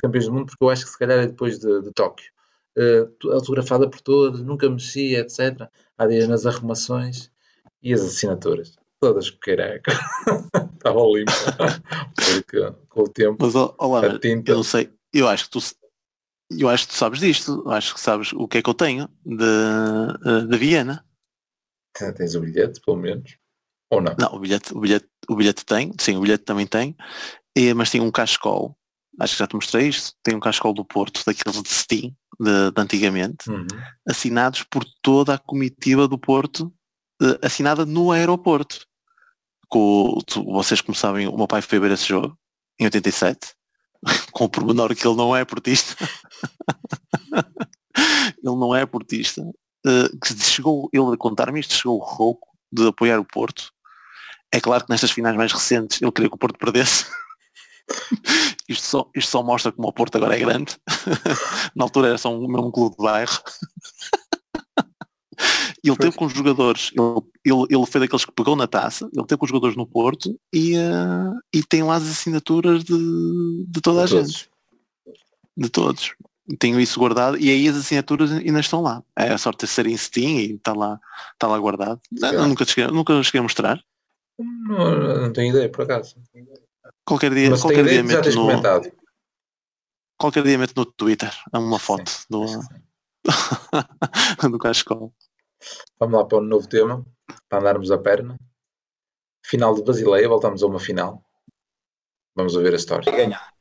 campeões do mundo porque eu acho que se calhar é depois de, de Tóquio. Uh, autografada por todos, nunca mexia, etc. Há dias nas arrumações e as assinaturas. Todas careca. Estava limpo. porque com o tempo. Mas olá, tinta... eu não sei, eu acho que tu eu acho que tu sabes disto, eu acho que sabes o que é que eu tenho de, eh, de Viena. Tens o bilhete, pelo menos. Ou não? Não, o bilhete, o bilhete, o bilhete tem, sim, o bilhete também tem, e, mas tem um cachecol acho que já te mostrei isto, tem um cascol do Porto, daqueles de Steam, de, de antigamente, uhum. assinados por toda a comitiva do Porto, uh, assinada no aeroporto. Com, tu, vocês como sabem, o meu pai foi ver esse jogo, em 87, com o pormenor que ele não é portista. ele não é portista. Uh, que chegou, ele a contar-me isto, chegou o rouco de apoiar o Porto. É claro que nestas finais mais recentes ele queria que o Porto perdesse. Isto só, isto só mostra como o Porto agora é grande. Na altura era só um, mesmo clube de bairro. ele teve com os jogadores, ele, ele, ele foi daqueles que pegou na taça, ele teve com os jogadores no Porto e, uh, e tem lá as assinaturas de, de toda a de gente. De todos. Tenho isso guardado e aí as assinaturas ainda estão lá. É a sorte de ser em Steam e está lá, está lá guardado. Não, nunca, cheguei, nunca cheguei a mostrar. Não, não tenho ideia, por acaso. Qualquer dia, Mas qualquer dia meto no, comentado. qualquer dia meto no Twitter uma foto sim, do, do Cascol. Vamos lá para um novo tema, para andarmos a perna. Final de Basileia, voltamos a uma final. Vamos ouvir a história. Ganhar.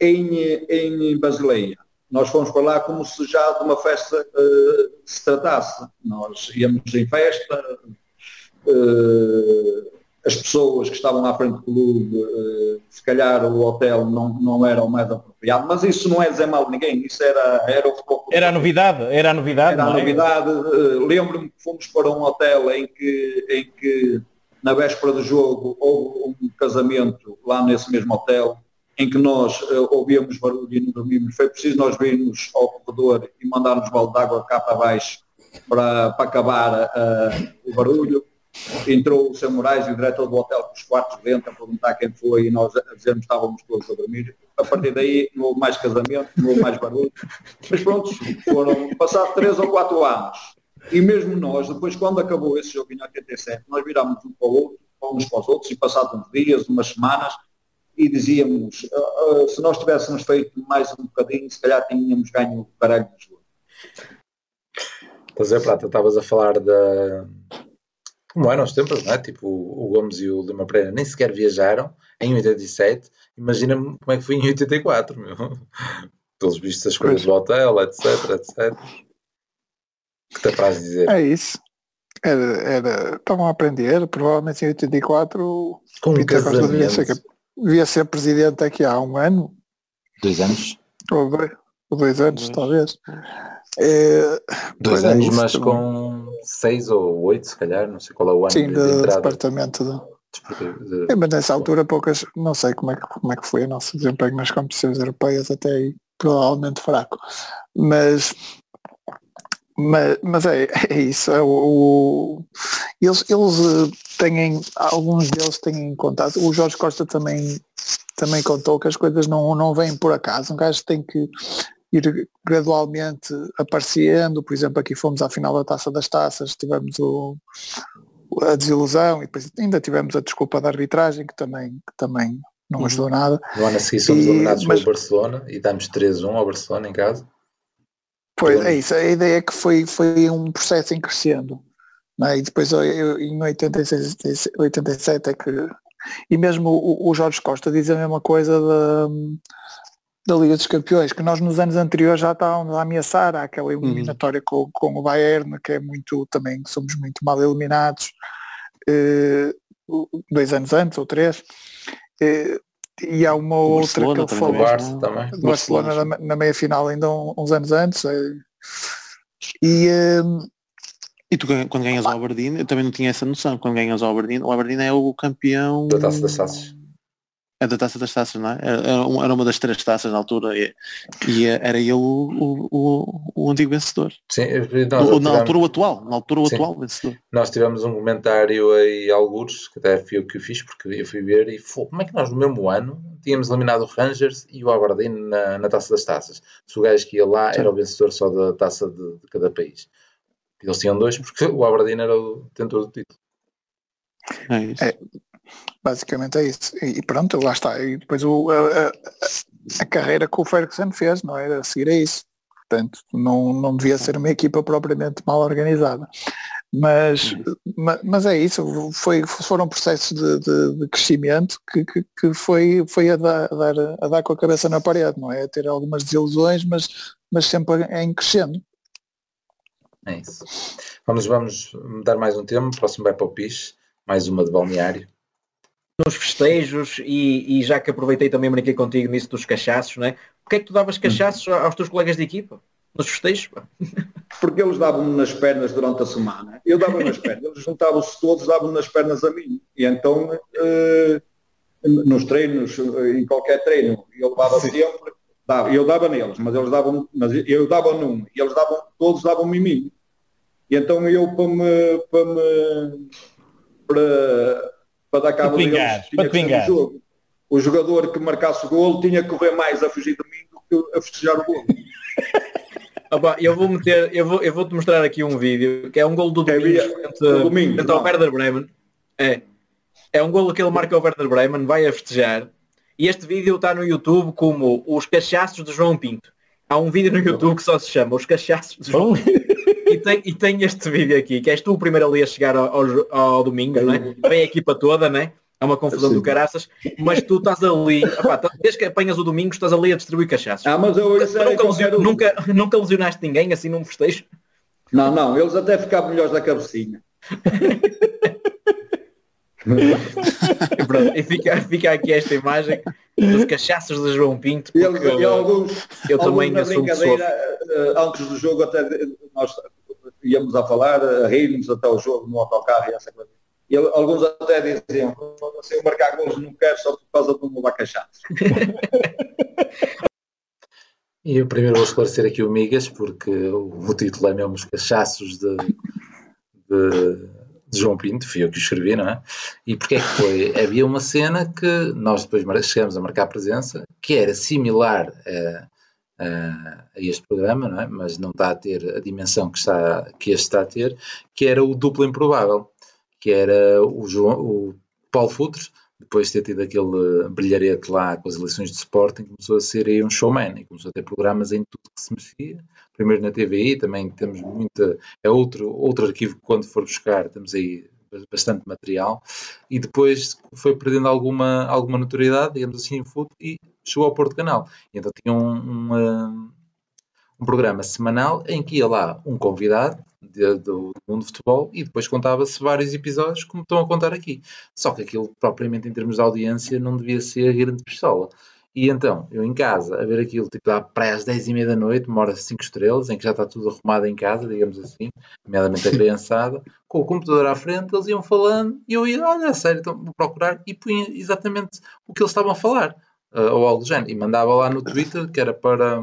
Em, em Basileia, nós fomos para lá como se já de uma festa uh, se tratasse. Nós íamos em festa, uh, as pessoas que estavam à frente do clube, eh, se calhar o hotel não, não era o mais apropriado, mas isso não é dizer mal de ninguém, isso era, era o Era a novidade, era a novidade. Era a é? novidade. É? Lembro-me que fomos para um hotel em que, em que na véspera do jogo houve um casamento lá nesse mesmo hotel, em que nós uh, ouvíamos barulho e não dormimos. Foi preciso nós virmos ao corredor e mandarmos balde de água cá para baixo para, para acabar uh, o barulho entrou o São Moraes e o diretor do hotel com os quartos dentro a perguntar quem foi e nós a que estávamos todos a dormir. A partir daí não houve mais casamento, não houve mais barulho. Mas pronto, foram passados três ou quatro anos. E mesmo nós, depois quando acabou esse jogo em 87, nós virámos um para o outro, uns para os outros, e passados uns dias, umas semanas, e dizíamos, uh, uh, se nós tivéssemos feito mais um bocadinho, se calhar tínhamos ganho o caralho do jogo. Pois é, Prata, estavas a falar da, como eram os tempos, não é? Tipo, o Gomes e o Lima Pereira nem sequer viajaram em 87. Imagina-me como é que foi em 84, meu. Pelos vistos as coisas do hotel, etc, etc. O que te apraz dizer? É isso. Era, era, estavam a aprender, provavelmente em 84 Com um casamento. Devia ser, devia ser presidente aqui há um ano. Dois anos? Ou dois, ou dois anos, dois. talvez. É, dois anos, é mas com seis ou oito, se calhar, não sei qual é o ano Sim, de, de departamento de... De... É, mas nessa altura poucas, não sei como é, que, como é que foi o nosso desempenho nas competições europeias, até aí provavelmente fraco. Mas, Mas, mas é, é isso. É o, o- eles eles eh, têm, alguns deles têm contato. O Jorge Costa também, também contou que as coisas não, não vêm por acaso. Um gajo tem que ir gradualmente aparecendo. Por exemplo, aqui fomos à final da Taça das Taças, tivemos o, a desilusão e depois ainda tivemos a desculpa da arbitragem, que também, que também não Uhum. ajudou nada. No ano a seguir somos eliminados pelo Barcelona e damos 3-1 ao Barcelona em casa. Pois é isso, a ideia é que foi, foi um processo em crescendo. é? E depois eu- eu- em 86, 87 é que. E mesmo o, o Jorge Costa diz a mesma coisa da, da Liga dos Campeões, que nós nos anos anteriores já estávamos a ameaçar há aquela eliminatória com, com o Bayern, que é muito, também somos muito mal eliminados, eh, dois anos antes ou três. Eh, e há uma outra que Barcelona ele também, falou. O? Barça também. do Barcelona na, na meia final ainda um- uns anos antes eh, e eh, E tu quando ganhas o Aberdeen, eu também não tinha essa noção. Quando ganhas o Aberdeen, o Aberdeen é o campeão Da Taça das Taças. É da taça das taças, não é? Era, um- uma das três taças na altura e, e era ele o, o, o, o antigo vencedor. Sim, nós, na altura o atual, na altura o Sim. atual vencedor. nós tivemos um comentário aí, alguns, que até fui eu que o fiz, porque eu fui ver e foi, como é que nós no mesmo ano tínhamos eliminado o Rangers e o Aberdeen na, na Taça das Taças? Se o gajo que ia lá era o vencedor só da taça de, de cada país. Eles tinham dois, porque o Aberdeen era o detentor do título. É isso. É. basicamente é isso. E, pronto, lá está. E depois o, a, a- a carreira que o Ferguson fez, não era a seguir a isso. Portanto, não, não devia ser uma equipa propriamente mal organizada. Mas, ma- mas é isso, foi, foram processos de, de- de crescimento que, que, que foi, foi a, dar, a dar- a dar com a cabeça na parede, não é? A ter algumas desilusões, mas, mas sempre em crescendo. É isso. Vamos, vamos dar mais um tema. O próximo vai para o Pis. Mais uma de balneário. Nos festejos e, e já que aproveitei também brinquei contigo nisso dos cachaços, não é? Porquê é que tu davas cachaços aos teus colegas de equipa? Nos festejos? pá? Porque eles davam-me nas pernas durante a semana. Eu dava nas pernas. Eles juntavam-se todos, davam-me nas pernas a mim. E então, eh, nos treinos, eh, em qualquer treino, eu levava sempre, dava, eu dava neles, mas eles davam, mas eu dava num, e eles davam, todos davam-me em mim. E então eu para me, para me, para, para dar cabo te deles, tinha vingares. jogo. O jogador que marcasse o golo tinha que correr mais a fugir de mim do que a festejar o golo. Opa, eu vou meter, eu vou, eu vou te mostrar aqui um vídeo que é um gol do É, Domingos vi- frente, ao. Werder Bremen. É. É um gol que ele marca ao Werder Bremen, vai a festejar. E este vídeo está no YouTube como os cachaços de João Pinto. Há um vídeo no YouTube que só se chama Os Cachaços de João Pinto. E tem, e tem este vídeo aqui, que és tu o primeiro ali a chegar ao, ao, ao domingo, não é? Vem a equipa toda, não é? É uma confusão Sim. do caraças, mas tu estás ali, opá, tá- desde que apanhas o domingo, estás ali a distribuir cachaços. Ah, mas eu isso é nunca, qualquer lesio- um. nunca, nunca lesionaste ninguém assim num festejo? Não, não, eles até ficavam melhores da cabecinha. E fica, fica aqui esta imagem dos cachaços de João Pinto, eles, e alguns, eu alguns também na brincadeira, eh, antes do jogo até nós íamos a falar, a rir-nos até o jogo no autocarro e essa coisa. E alguns até diziam, se eu marcar gols não quero só por causa do meu bacachato. E eu primeiro vou esclarecer aqui o Migas, porque o, título é mesmo Os Cachaços de, de, de João Pinto, fui eu que o escrevi, não é? E porque é que foi? Havia uma cena que nós depois chegamos a marcar presença, que era similar a, a- este programa, não é? Mas não está a ter a dimensão que, está, que este está a ter, que era o duplo improvável, que era o, João, o Paulo Futres, depois de ter tido aquele brilharete lá com as eleições de Sporting, começou a ser aí um showman e começou a ter programas em tudo que se mexia. Primeiro na TVI, também temos muita. É outro, outro arquivo que quando for buscar temos aí bastante material. E depois foi perdendo alguma, alguma notoriedade, digamos assim, em futebol e chegou ao Porto Canal. E então tinha um, um, um programa semanal em que ia lá um convidado de- do mundo de futebol e depois contava-se vários episódios como estão a contar aqui. Só que aquilo, propriamente em termos de audiência, não devia ser grande pistola. E então, eu em casa, a ver aquilo, tipo, lá para as 10 e meia da noite, uma hora 5 estrelas, em que já está tudo arrumado em casa, digamos assim, nomeadamente a criançada, com o computador à frente, eles iam falando, e eu ia, olha, sério, então vou procurar, e punha exatamente o que eles estavam a falar, uh, ou algo do género, e mandava lá no Twitter, que era para,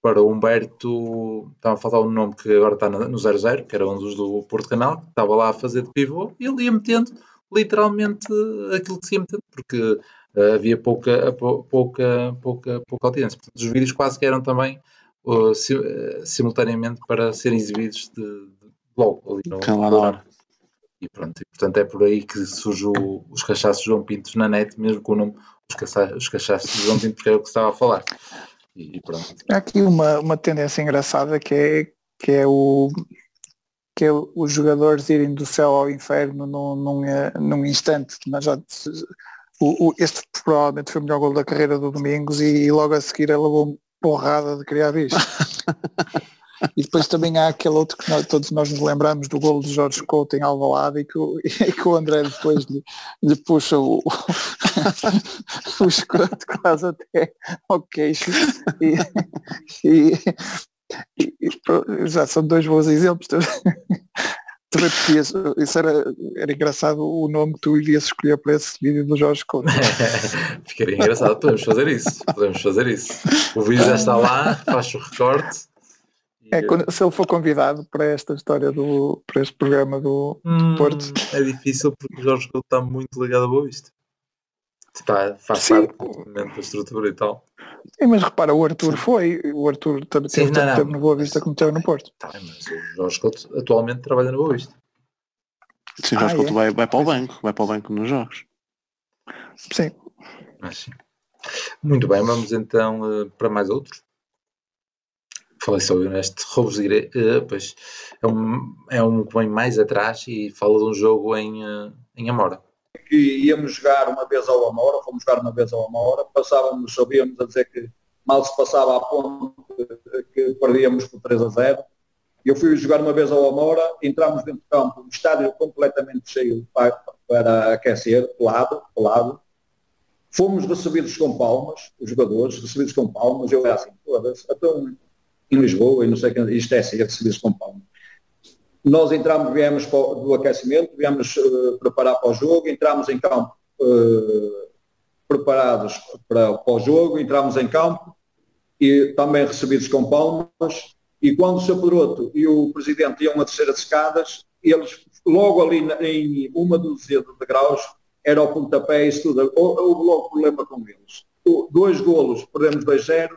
para Humberto, estava a faltar um nome que agora está no 0-0, que era um dos do Porto Canal, que estava lá a fazer de pivô, e ele ia metendo literalmente aquilo que se ia metendo, porque uh, havia pouca, pouca, pouca, pouca audiência. Portanto, os vídeos quase que eram também uh, simultaneamente para serem exibidos de, de logo ali no, Claro. E pronto, e, portanto é por aí que surge o, os cachaços João Pintos na net, mesmo com o nome cachaços de Pinto, porque é o que estava a falar. E, e pronto. Há aqui uma, uma tendência engraçada que é, que é o que é os jogadores irem do céu ao inferno num, num, num instante. Mas já, o, o, este provavelmente foi o melhor gol da carreira do Domingos e, e logo a seguir ele levou uma porrada de criar bicho. E depois também há aquele outro que nós, todos nós nos lembramos do golo de Jorge Couto em Alvalade e que, o, e que o André depois lhe, lhe puxa o, o escroto quase até ao queixo. E, e, e, já são dois bons exemplos. Isso era, era engraçado o nome que tu irias escolher para esse vídeo do Jorge Couto. Ficaria engraçado, podemos fazer isso. Podemos fazer isso. O vídeo já está lá, faz o recorte é, quando, se ele for convidado para esta história do para este programa do, hum, do Porto. É difícil porque o Jorge Couto está muito ligado a Boa Vista. Está, faz Sim. parte da estrutura e tal. Sim, mas repara, o Arthur foi, o Arthur teve Sim, tanto tempo no Boa Vista como teve no Porto. Tá, mas o Jorge Couto atualmente trabalha no Boa Vista. Sim, o Jorge ah, Couto é? vai, vai para o banco, vai para o banco nos jogos. Sim. Mas sim. Muito bem, vamos então uh, para mais outros falei sobre neste roubos de igreja, uh, pois é um, é um que vem mais atrás e fala de um jogo em, uh, em Amora. Que íamos jogar uma vez ao Amora, fomos jogar uma vez ao Amora, passávamos, sabíamos a dizer que mal se passava a ponte que perdíamos por 3 a 0. Eu fui jogar uma vez ao Amora, entramos dentro do campo, um estádio completamente cheio para, para aquecer, pelado, pelado. Fomos recebidos com palmas, os jogadores recebidos com palmas, eu era assim, foda-se, então em Lisboa e não sei que isto é ser recebido com palma. Nós entramos, viemos do aquecimento, viemos uh, preparar para o jogo, entramos em campo uh, preparados para, para o jogo, entramos em campo e também recebidos com palmas e quando o Sr. Pedroto e o Presidente iam a terceira de escadas, eles logo ali em uma dúzia de graus era o pontapé e isso tudo. Houve logo problema com eles. Dois golos, perdemos 2-0,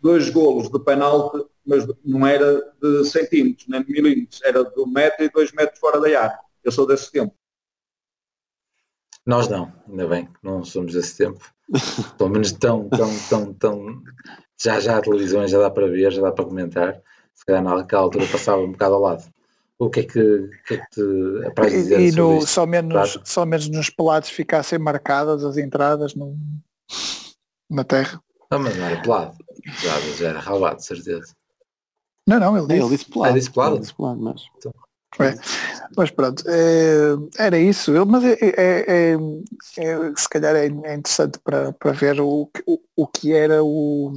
dois golos de penalti, mas não era de centímetros, nem de milímetros, era de um metro e dois metros fora da área. Eu sou desse tempo. Nós não, ainda bem que não somos desse tempo. Pelo menos tão, tão, tão, tão. Já já a televisão já dá para ver, já dá para comentar. Se calhar naquela altura passava um bocado ao lado. O que é que, o que, é que te apraz dizer E, e no, só, menos, só menos nos pelados ficassem marcadas as entradas no, na terra. Não, mas não era pelado. Já, já era ralado, de certeza. Não, não, ele disse. Ele disse pelado. Ah, disse pelado? Ele disse pelado, mas... Então. É. Mas pronto, é, era isso, mas é, é, é, é, se calhar é, interessante para, para ver o, o, o que era o.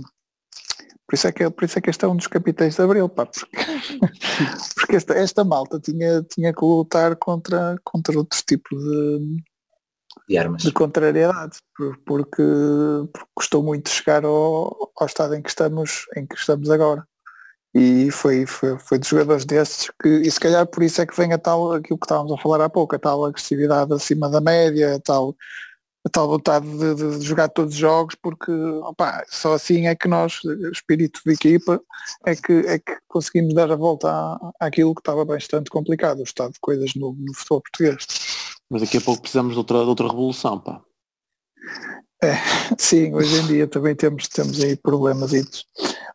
Por isso, é que, por isso é que este é um dos capitães de Abril, pá, porque, porque esta, esta malta tinha, tinha que lutar contra, contra outros tipos de, de armas. De contrariedade, porque, porque custou muito chegar ao, ao estado em que estamos, em que estamos agora. E foi, foi, foi dos jogadores desses que, e se calhar por isso é que vem a tal, aquilo que estávamos a falar há pouco, a tal agressividade acima da média, a tal, a tal vontade de, de jogar todos os jogos, porque opa, só assim é que nós, espírito de equipa, é que, é que conseguimos dar a volta à, àquilo que estava bastante complicado, o estado de coisas no, no futebol português. Mas daqui a pouco precisamos de outra, de outra revolução, pá. É, sim, hoje em dia também temos, temos aí problemas,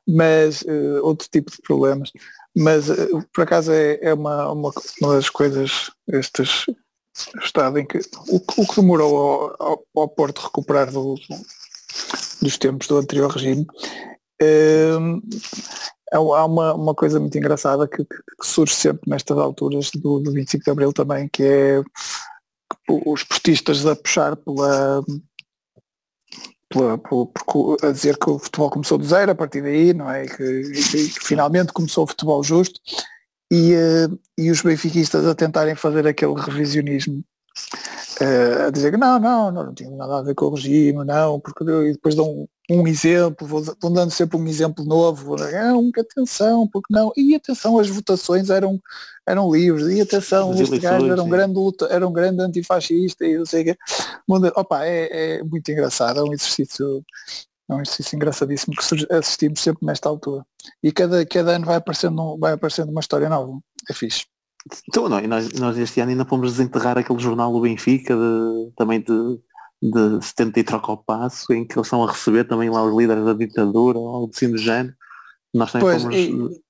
mas uh, outro tipo de problemas. Mas uh, por acaso é, é uma, uma, uma, das coisas, estes estado em que o, o que demorou ao, ao, ao Porto recuperar do, dos tempos do anterior regime. Uh, há uma, uma coisa muito engraçada que, que, surge sempre nestas alturas do, do 25 de Abril também, que é os portistas a puxar pela, pela, pela, a dizer que o futebol começou do zero a partir daí, não é? Que, que, que finalmente começou o futebol justo e, uh, e os benfiquistas a tentarem fazer aquele revisionismo eh, a dizer que não, não, não, não tinha nada a ver com o regime, não, porque e depois dão um, um exemplo, vão dando sempre um exemplo novo, não, que atenção, porque não, e atenção, as votações eram, eram livres, e atenção, As este gajo era um grande luta, era um grande antifascista e não sei o quê. Opa, é, é muito engraçado, é um exercício, é um exercício engraçadíssimo que assistimos sempre nesta altura. E cada, cada ano vai aparecendo, vai aparecendo uma história nova. É fixe. Então, não, e nós, nós este ano ainda fomos desenterrar aquele jornal do Benfica, de, também de, de 70 e troca ao passo, em que eles estão a receber também lá os líderes da ditadura, ou algo assim do género. Nós também Pois, fomos. e-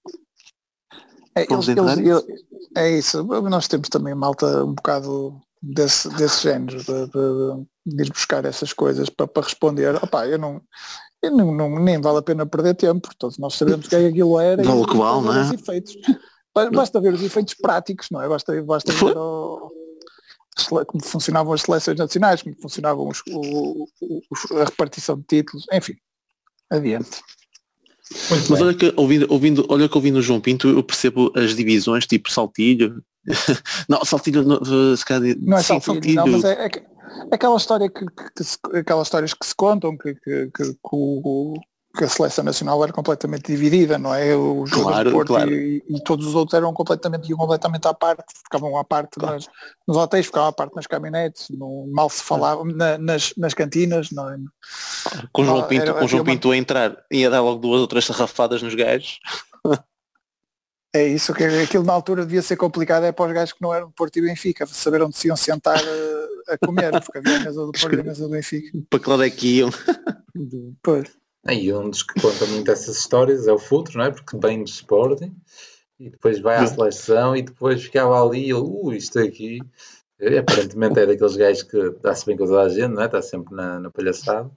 É, eles- eles- é isso. Nós temos também malta um bocado desse, desse género, de, de- de ir buscar essas coisas para, para responder. Opá, eu não, eu não, não- nem vale a pena perder tempo, todos nós sabemos o que é que aquilo era Vale e que vale, não é? os efeitos. Ba- Basta ver os efeitos práticos, não é? Basta, basta ver o- como funcionavam as seleções nacionais, como funcionavam os- o- o- a repartição de títulos, enfim. Adiante. Muito Mas bem. olha que ouvindo, ouvindo, olha que ouvindo o João Pinto eu percebo as divisões, tipo saltilho. não, saltilho não, se calhar, Não é sim, saltilho, não, mas é, é que- aquelas história que, que- que se- aquelas histórias que se contam que, que, que- que o- que a seleção nacional era completamente dividida, não é? O Claro, Porto claro. e, e todos os outros eram completamente, iam completamente à parte, ficavam à parte Claro. nas, nos hotéis, ficavam à parte nas caminhonetes, não, mal se falava na- nas, nas cantinas, não é? com o João Pinto, era- com João uma- Pinto a entrar ia dar logo duas ou três sarrafadas nos gajos. É isso, que aquilo na altura devia ser complicado, é para os gajos que não eram do Porto e Benfica, saber onde se iam sentar eh, a comer, porque havia a mesa do Porto e a mesa do Benfica. Para que lado é que iam? Pois. E um dos que conta muito essas histórias é o Futuro, não é? Porque vem do Sporting e depois vai à seleção e depois ficava ali e uh, isto aqui. E, aparentemente é daqueles gajos que dá-se bem com toda a gente, não é? Está sempre na, na palhaçada.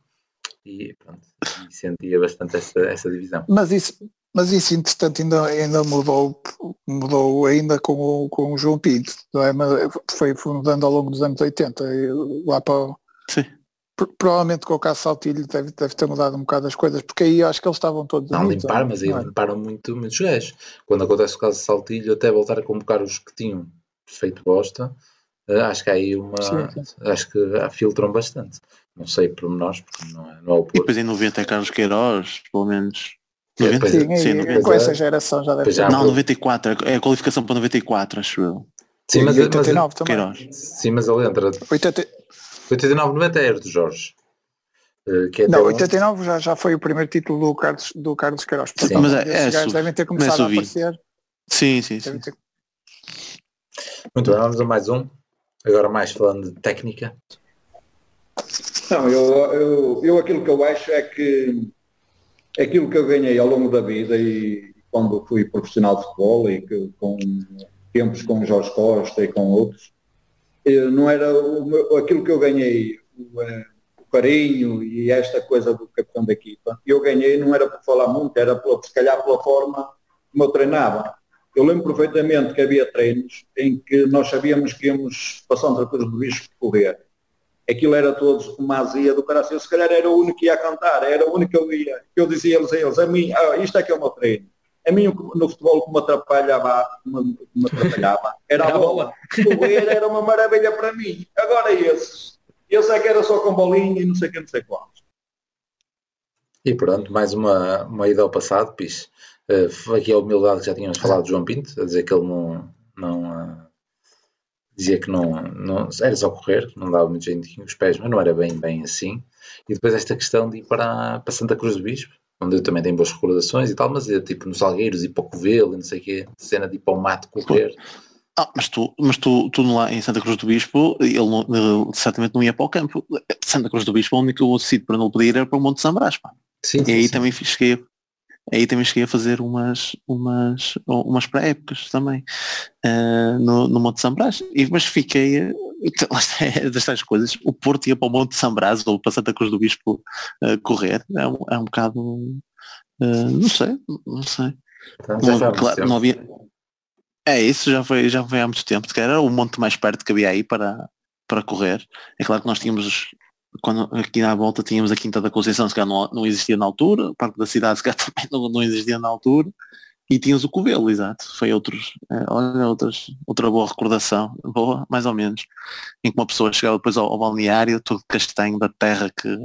E pronto, e sentia bastante essa, essa divisão. Mas isso, mas isso entretanto ainda, ainda mudou, mudou ainda com o, com o João Pinto, não é? Mas foi, foi mudando ao longo dos anos 80, e lá para o- Sim. Pro- provavelmente com o caso Saltilho deve, deve ter mudado um bocado as coisas, porque aí eu acho que eles estavam todos Não limpar, mas aí é? limparam muito, muitos gajos. Quando acontece o caso de Saltilho, até voltar a convocar os que tinham feito bosta, eh, acho que há aí uma. Sim, Acho que filtram bastante. Não sei pormenores, porque não é, não é o E Porto. depois em 90 é Carlos Queiroz, pelo menos. É, 90? pois Sim, Sim, aí, 90. com essa geração já deve já. Não, 94, é a qualificação para 94, acho eu. Sim, mas, e mas, 89 também. Queiroz. sim, mas ele entra. 80, 89, 90 era do Jorge. Eh, Que é não, até 89 já, já foi o primeiro título do Carlos, do Carlos Queiroz. Sim. Mas é- é gajos sub- devem ter mas começado a aparecer. Sim, sim, sim. ter- Muito bem, vamos a mais um. Agora mais falando de técnica. Não, eu, eu, eu aquilo que eu acho é que aquilo que eu ganhei ao longo da vida e quando fui profissional de futebol e que com tempos com Jorge Costa e com outros, eh, não era o aquilo que eu ganhei, o, eh, o carinho e esta coisa do capitão da equipa, eu ganhei não era por falar muito, era pela, se calhar pela forma como eu treinava. Eu lembro perfeitamente que havia treinos em que nós sabíamos que íamos passar um trator do bicho correr aquilo era todos uma azia do caraças. Eu se calhar era o único que ia cantar, era o único que eu ia. Eu dizia-lhes a eles, a mim, ah, isto é que é o meu treino. A mim no futebol que me atrapalhava, me, me atrapalhava era a bola. Correr era uma maravilha para mim. Agora esses, esse é que era só com bolinha e não sei o que, não sei quantos. E pronto, mais uma, uma ida ao passado, pis. Eh, foi aqui a humildade que já tínhamos falado de João Pinto, a dizer que ele não. não ah, dizia que não, não. Era só correr, que não dava muito jeito com os pés, mas não era bem, bem assim. E depois esta questão de ir para, para Santa Cruz do Bispo, onde eu também tenho boas recordações e tal, mas é tipo nos Salgueiros, ir para o Covelo e não sei o quê, cena de ir para o mato correr. Ah, mas tu, mas tu, tu lá em Santa Cruz do Bispo, ele, ele certamente não ia para o campo. Santa Cruz do Bispo, o único sítio para não ele poder ir era para o Monte Sambrás, pá. Sim, E sim, aí sim. também cheguei, aí também cheguei a fazer umas, umas, umas pré-épocas também eh, no, no Monte Sambrás. E, mas fiquei, eh, é das tais coisas, o Porto ia para o Monte Sambrás ou para Santa Cruz do Bispo eh, correr, é um, é um bocado, eh, não sei, não sei. Então, já claro, não havia. É isso, já foi, já foi há muito tempo, que era o monte mais perto que havia aí para, para correr. É claro que nós tínhamos, quando aqui à volta tínhamos a Quinta da Conceição, se calhar não, não existia na altura, o Parque da Cidade se calhar também não, não existia na altura, E tinhas o Covelo, exato. Foi outros, é, olha, outra boa recordação, boa, mais ou menos, em que uma pessoa chegava depois ao, ao balneário, todo castanho da terra que,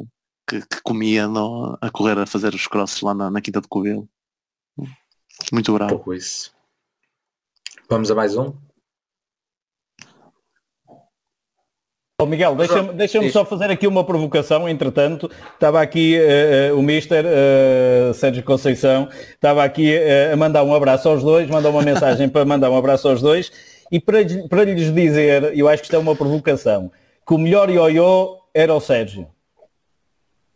que, que comia no, a correr a fazer os crosses lá na, na Quinta de Covelo. Muito bravo. pouco isso. Vamos a mais um? Ó Miguel, deixa-me deixa só fazer aqui uma provocação, entretanto, estava aqui uh, uh, o Mister uh, Sérgio Conceição, estava aqui a mandar um abraço aos dois, mandou uma mensagem para mandar um abraço aos dois e para, para lhes dizer, eu acho que isto é uma provocação, que o melhor ioiô era o Sérgio.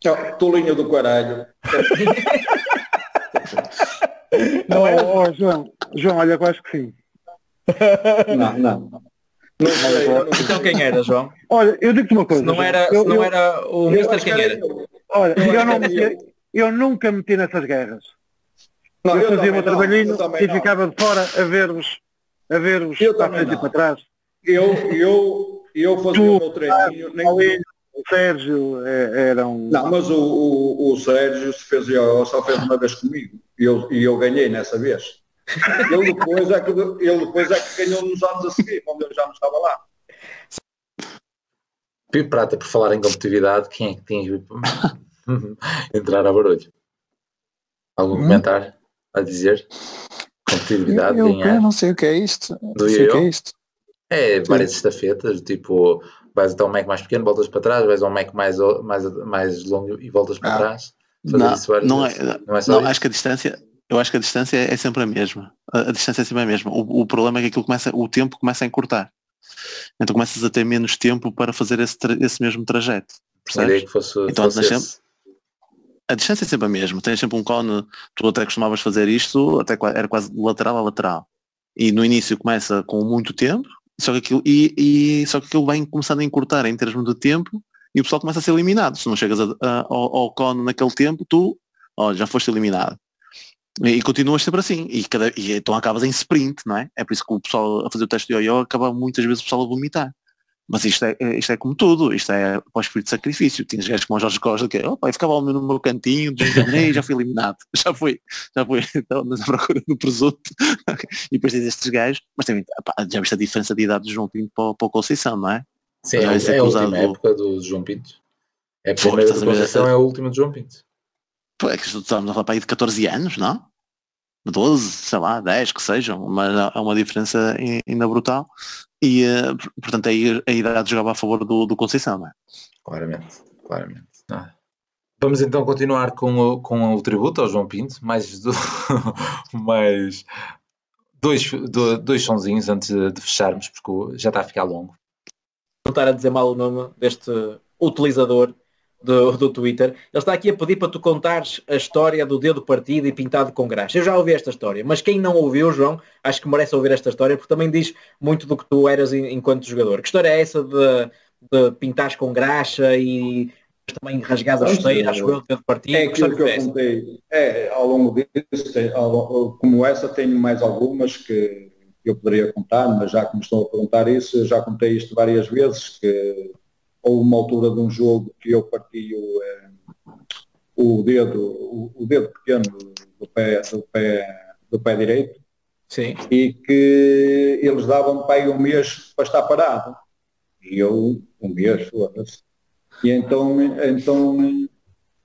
Oh, tolinho do caralho. Não é? Oh, oh, João, João, olha, eu acho que sim. Não, não. Não sei, eu não- Então quem era, João? Olha, eu digo-te uma coisa. Se não era, eu, não eu- era o Mister, quem era era? olha, eu não era eu nunca meti nessas guerras. Não, eu, eu fazia o meu trabalhinho e não. ficava de fora a ver-vos a ver-vos para frente e para trás. Eu, eu, eu fazia Tu, o meu treininho. nem- o Sérgio é, eram. Não, mas o, o, o Sérgio se fez só fez uma vez comigo e eu, e eu ganhei nessa vez. Ele depois é que, ele depois é que ganhou nos anos a seguir, quando eu já não estava lá. Pipo Prata, por falar em competitividade, quem é que tinha que entrar a barulho? Algum Hum? comentário a dizer? Competitividade, Eu, eu, ganhar? eu não sei o que é isto. Do Não sei o que é isto. É várias estafetas, tipo, vais até um Mac mais pequeno, voltas para trás, vais a um Mac mais, mais, mais longo e voltas para Ah. trás. Fazer Não, isso não é, não é só não, acho que a distância, eu acho que a distância é sempre a mesma. A, a distância é sempre a mesma. O, o problema é que aquilo começa, o tempo começa a encurtar. Então começas a ter menos tempo para fazer esse, esse mesmo trajeto. Percebes? que fosse, Então, fosse esse. A distância é sempre a mesma. Tens sempre um cone, tu até costumavas fazer isto, até era quase lateral a lateral. E no início começa com muito tempo, só que aquilo, e, e- só que aquilo vai começando a encurtar em termos de tempo e o pessoal começa a ser eliminado. Se não chegas a- a- ao, ao cone naquele tempo, tu já foste eliminado. E, continuas sempre assim. E, cada, e então acabas em sprint, não é? É por isso que o pessoal a fazer o teste de ioiô acaba muitas vezes o pessoal a vomitar. Mas isto é, é- isto é como tudo, isto é para o espírito de sacrifício. Tinhas gajos como o Jorge Costa que opa, eu ficava ali no meu cantinho, desenganei, já fui eliminado. Já fui, já fui então, na procura do presunto. e depois tens estes gajos, mas também pá, já viste a diferença de idade do João Pinto para, para o Conceição, não é? Sim, é, é é a última acusado- época do João Pinto. É a Pô, primeira estás do? Conceição, é a última do João Pinto. Pô, é que estamos a falar para aí de 14 anos, não? 12, sei lá, 10 que sejam, mas há uma diferença ai- ainda brutal. E, eh, por- portanto, aí a idade jogava a favor do, do Conceição, não é? Claramente, claramente. Ah. Vamos então continuar com o, com o tributo ao João Pinto, mais, do, mais dois, do- dois sonzinhos antes de, fecharmos, porque já está a ficar longo. Não estar a dizer mal o nome deste utilizador do, do Twitter. Ele está aqui a pedir para tu contares a história do dedo partido e pintado com graxa. Eu já ouvi esta história, mas quem não ouviu, João, acho que merece ouvir esta história, porque também diz muito do que tu eras enquanto jogador. Que história é essa de, de pintares com graxa e também rasgares a Não, chuteira, sim, acho eu, dedo partido? É aquilo que eu essa? contei. É, ao longo disso, ao como essa, tenho mais algumas que eu poderia contar, mas já que me estão a perguntar isso, eu já contei isto várias vezes, que houve uma altura de um jogo que eu parti o, eh, o dedo, o, o dedo pequeno do pé, do pé, do pé direito, Sim. e que eles davam para aí um mês para estar parado. E eu, um mês, foda-se. E então, então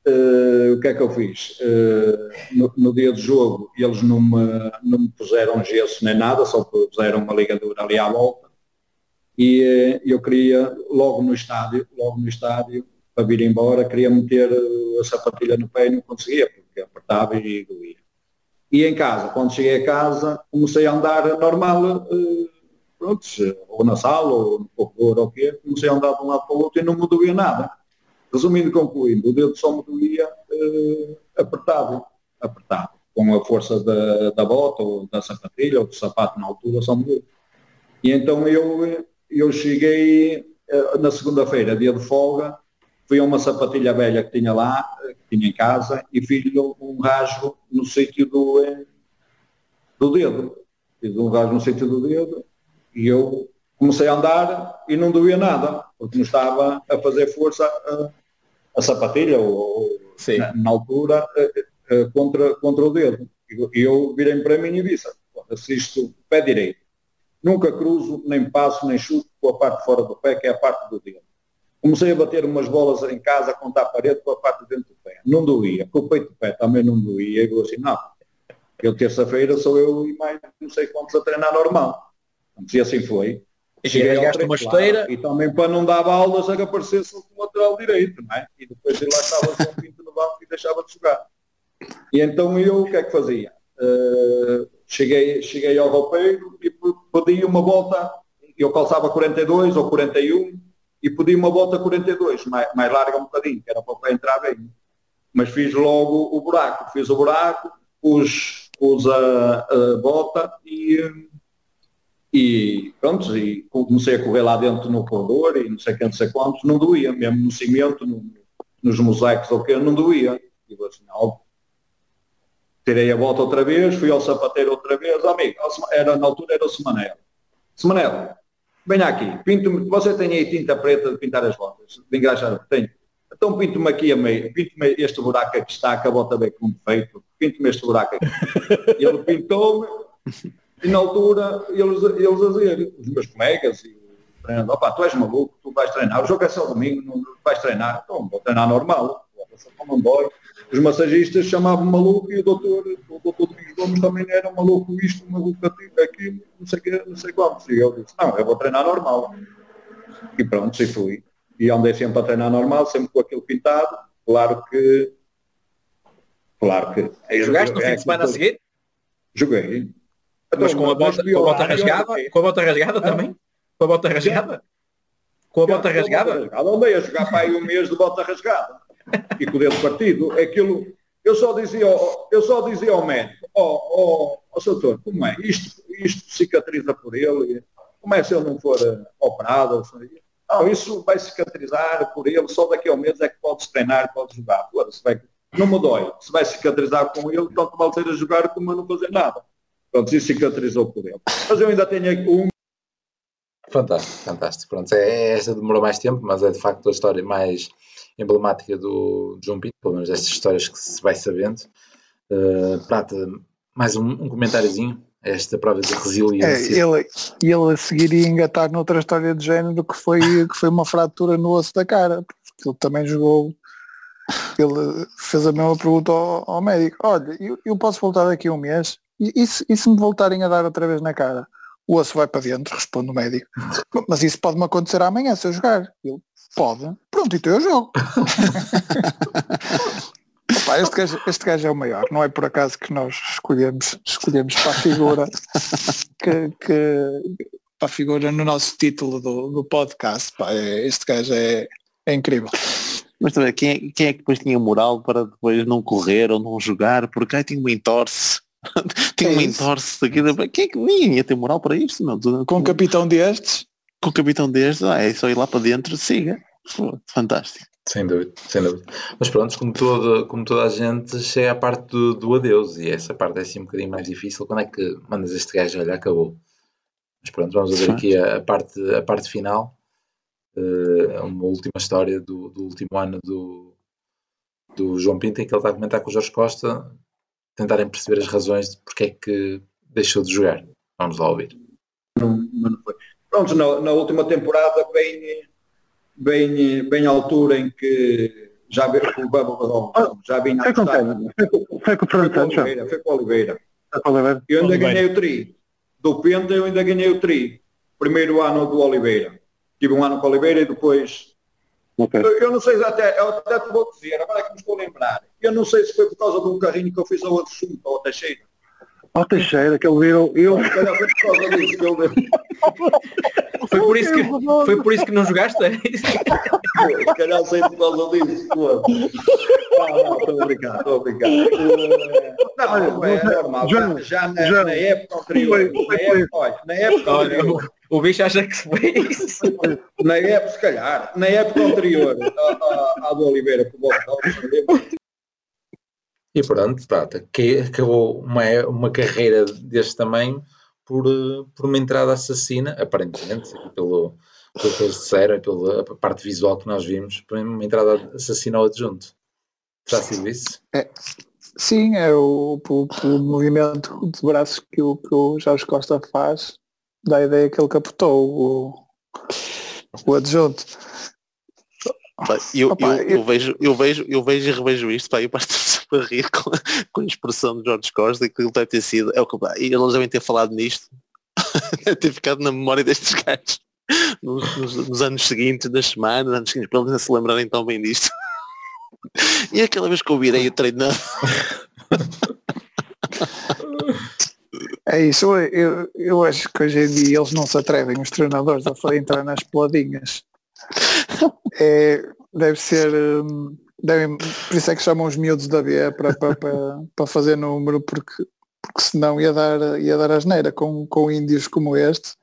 eh, o que é que eu fiz? Eh, no, no dia do jogo eles não me, não me puseram gesso nem nada, só puseram uma ligadura ali à volta. E eh, eu queria, logo no estádio, logo no estádio, para vir embora, queria meter eh, a sapatilha no pé e não conseguia, porque apertava e doía. E em casa, quando cheguei a casa, comecei a andar normal, eh, pronto, ou na sala, ou no corredor, ou o quê, comecei a andar de um lado para o outro e não me doía nada. Resumindo e concluindo, o dedo só me doía apertado, apertado, com a força da, da bota, ou da sapatilha, ou do sapato na altura, só me doía. E então eu, eu cheguei eh, na segunda-feira, dia de folga, fui a uma sapatilha velha que tinha lá, eh, que tinha em casa, e fiz-lhe um rasgo no sítio do, eh, do dedo. Fiz um rasgo no sítio do dedo e eu comecei a andar e não doía nada, porque não estava a fazer força a, a sapatilha, ou, Sim. na, na altura, eh, eh, contra, contra o dedo. E eu virei para mim e disse, assisto pé direito. Nunca cruzo, nem passo, nem chuto com a parte fora do pé, que é a parte do dedo. Comecei a bater umas bolas em casa contra a parede com a parte de dentro do pé. Não doía. Com o peito do pé também não doía. E eu assim, não. Eu terça-feira sou eu e mais não sei quantos a treinar normal. E assim foi. E ao uma esteira. E também para não dar aulas a que aparecesse o lateral direito, não é? E depois ele lá estava um pinto no banco e deixava de jogar. E então eu o que é que fazia? Uh, cheguei, cheguei ao roupeiro e pedi uma volta, eu calçava 42 ou 41 e pedi uma volta 42, mais, mais larga um bocadinho, que era para o entrar bem. Mas fiz logo o buraco, fiz o buraco, pus, pus a, a volta e, e pronto, e comecei a correr lá dentro no corredor e não sei quantos, não sei quantos, não doía, mesmo no cimento, no, nos mosaicos ou que não doía. E assim, ó, tirei a volta outra vez, fui ao sapateiro outra vez, amigo, era, na altura era o Semanel. Semanel, venha aqui, pinto você tem aí tinta preta de pintar as botas, de engraxar, tenho. Então pinto-me aqui a meio, pinto-me este buraco aqui está, que a bem com defeito, pinto-me este buraco aqui. Ele pintou-me, e na altura eles, eles a dizer, os meus colegas, e o opa, tu és maluco, tu vais treinar, o jogo é só domingo, não vais treinar, então vou treinar normal, não dói os massagistas chamavam maluco e o doutor, o doutor Domingos Gomes também era maluco isto, maluco aquilo, não sei, que, não sei quantos. E eu disse, não, eu vou treinar normal. E pronto, se fui. E andei sempre a treinar normal, sempre com aquilo pintado. Claro que. Claro que. E jogaste no fim de semana seguinte? Joguei. Mas então, com a bota, com a bota rasgada? Com a bota rasgada também? Com a bota rasgada? Com a bota rasgada? Andei a jogar para aí um mês de bota rasgada e com o dedo partido, aquilo, eu só dizia, eu só dizia ao médico, ó, oh, doutor, como é? Isto, isto cicatriza por ele, como é se ele não for uh, operado? Não, isso vai cicatrizar por ele, só daqui a um mês é que pode treinar, pode jogar. se vai, não me dói. Se vai cicatrizar com ele, tanto vale ser a jogar como a não fazer nada. Pronto, isso cicatrizou por ele. Mas eu ainda tenho um. Fantástico, fantástico. Pronto, é, esta demorou mais tempo, mas é de facto a história mais emblemática do João Pinto, pelo menos estas histórias que se vai sabendo. Uh, Prata, mais um, um comentáriozinho a esta prova de resiliência. É, ele, ele a seguir ia engatar noutra história de género que foi, que foi uma fratura no osso da cara, porque ele também jogou, ele fez a mesma pergunta ao, ao médico, olha, eu, eu, posso voltar daqui a um mês, e, e, se, e se me voltarem a dar outra vez na cara? O osso vai para dentro, responde o médico. Mas isso pode-me acontecer amanhã se eu jogar. Ele, Pode. Pronto, então eu jogo. Opa, este, gajo, este gajo é o maior, não é por acaso que nós escolhemos, escolhemos para a figura que, que para a figura no nosso título do, do podcast. Pá, é, este gajo é, é incrível. Mas também, quem é, quem é que depois tinha moral para depois não correr ou não jogar? Porque aí tinha uma entorse. tinha é uma entorse daqui. Quem é que ia ter moral para isto? Não? Com um capitão destes? Com o capitão desde, ah, é só ir lá para dentro, siga. Fantástico. Sem dúvida, sem dúvida. Mas pronto, como toda, como toda a gente, chega a parte do, do adeus e essa parte é assim um bocadinho mais difícil. Quando é que mandas este gajo? Olha, acabou. Mas pronto, vamos ver aqui a, a, parte, a parte final. Uh, uma última história do, do último ano do, do João Pinto, em que ele está a comentar com o Jorge Costa, tentarem perceber as razões de porque é que deixou de jogar. Vamos lá ouvir. Não, não foi. Pronto, na, na, última temporada, bem, bem, bem à altura em que já veio com o Babo já vinha a foi, foi com o Fernando Santos. Foi com o Oliveira. Eu ainda ganhei o tri. Do Penta eu ainda ganhei o tri. Primeiro ano do Oliveira. Tive um ano com o Oliveira e depois Okay. Eu, eu, não sei até, eu até te vou dizer, agora é que me estou a lembrar. Eu não sei se foi por causa de um carrinho que eu fiz ao outro assunto, ao Teixeira. Ao Teixeira, que ele viu. Eu... Foi por isso que, foi por isso que não jogaste? É Se calhar sei por causa disso. Estou a brincar, estou a brincar. Não, é normal. Já, já, na, já, na época anterior, na época, olha, na época anterior, o bicho acha que foi isso. Na época, se calhar, na época anterior à, à do Oliveira, que o e pronto, prata, que acabou uma, uma carreira deste tamanho por, por uma entrada assassina, aparentemente, pelo, pelo que eles disseram, pela parte visual que nós vimos, por uma entrada assassina ao adjunto. Já sido isso? É, Sim, é o, o, o movimento de braços que o, que o Jorge Costa faz, dá a ideia que ele capotou o, o adjunto. Eu, Opa, eu, eu- eu vejo, eu vejo, eu vejo e revejo isto, pá, eu passo sempre a rir com, com a expressão de Jorge Costa e que ele deve ter sido, é o que, e eles devem ter falado nisto, deve ter ficado na memória destes gajos nos, nos- nos anos seguintes, nas semanas, anos seguintes, para eles se lembrarem tão bem disto. E aquela vez que eu virei o treinador, É isso, eu, eu, acho que hoje em dia eles não se atrevem, os treinadores, a entrar nas peladinhas. É, deve ser, hum, devem, por isso é que chamam os miúdos da B para, para, para, para fazer número, porque, porque senão ia dar, ia dar asneira com, com índios como este.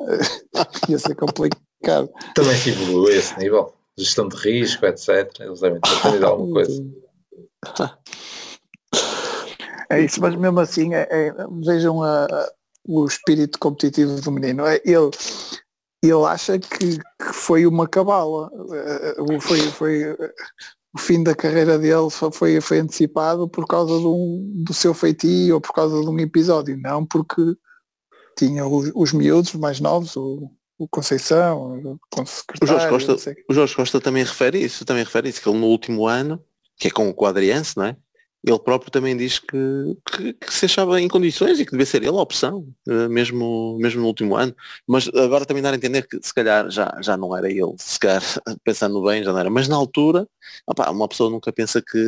ia ser complicado. Também se evolui a esse nível. Gestão de risco, etc. Eles devem ter aprendido alguma coisa. É isso, mas mesmo assim é- é- vejam a- a- o espírito competitivo do menino. É, Ele, ele acha que, que foi uma cabala. Eh, o- Foi, foi, o fim da carreira dele só foi, foi antecipado por causa um- do seu feitio ou por causa de um episódio, não porque tinha os, os miúdos mais novos, o, o Conceição, o o Jorge Costa, o Jorge Costa também refere isso, também refere isso, que ele no último ano, que é com, com o Adriense, não é? Ele próprio também diz que, que, que se achava em condições e que devia ser ele a opção, eh, mesmo, mesmo no último ano. Mas agora também dar a entender que se calhar já, já não era ele, se calhar pensando bem já não era. Mas na altura, opá, uma pessoa nunca pensa que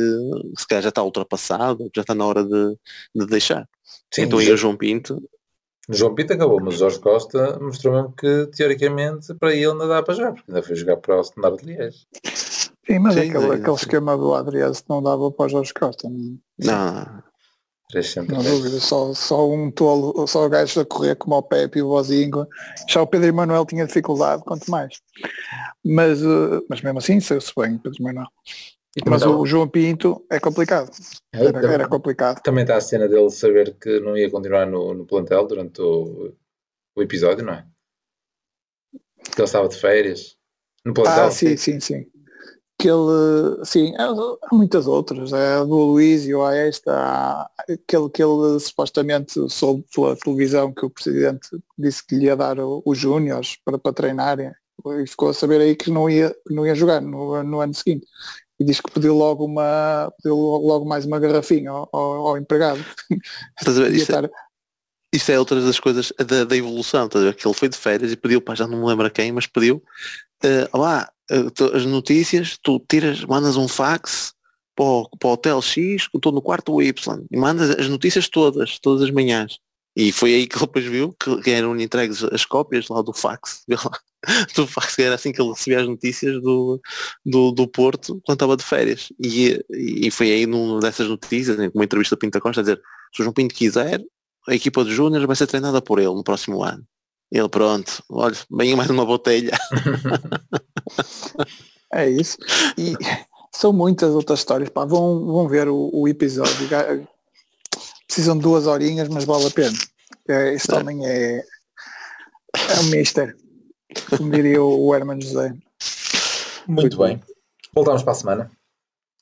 se calhar já está ultrapassado, já está na hora de, de deixar. Sim, então aí o João Pinto, João Pinto acabou, mas o Jorge Costa mostrou mesmo que, teoricamente, para ele ainda dá para jogar, porque ainda foi jogar para o Standard de Liège. Sim, mas Sim, aquele, é, aquele sim. esquema do Adriano não dava para o Jorge Costa. não- não. Não dúvida, só, só um tolo, só o gajo a correr como o Pepe e o Bozinho. Já o Pedro Emanuel tinha dificuldade, quanto mais. Mas, eh, mas mesmo assim saiu-se bem, Pedro Emanuel. E Mas o João Pinto é complicado. É, Era, também- era complicado. Também está a cena dele saber que não ia continuar no, no plantel durante o, o episódio, não é? Que ele estava de férias. No plantel. Ah, sim, sim, sim. Que ele, sim, há, muitas outras. É a do Luísio, há esta, há aquele que ele supostamente soube pela televisão que o presidente disse que lhe ia dar os júniores para, para treinarem e ficou a saber aí que não ia, não ia jogar no, no ano seguinte. E diz que pediu logo uma pediu logo mais uma garrafinha ao, ao- empregado. estás a ver? Isto, é- estar- Isso é outra das coisas da, da evolução, estás a ver? Que ele foi de férias e pediu, pá, já não me lembro a quem, mas pediu, lá, eh, tu- as notícias, tu tiras, mandas um fax para o, para o Hotel X, estou no quarto Y, e mandas as notícias todas, todas as manhãs. E foi aí que ele depois viu que, eram entregues as cópias lá do fax, do fax, era assim que ele recebia as notícias do, do, do Porto quando estava de férias. E, e foi aí numa dessas notícias, uma entrevista a Pinta Costa, a dizer, se o João Pinto quiser, a equipa de Júnior vai ser treinada por ele no próximo ano. Ele, pronto, olha, vem mais uma botelha. É isso. E são muitas outras histórias. Pá, vão, vão ver o, o episódio. Precisam de duas horinhas, mas vale a pena. É, Este homem é, é um mister, como diria o Herman José. Muito bem. Voltamos para a semana.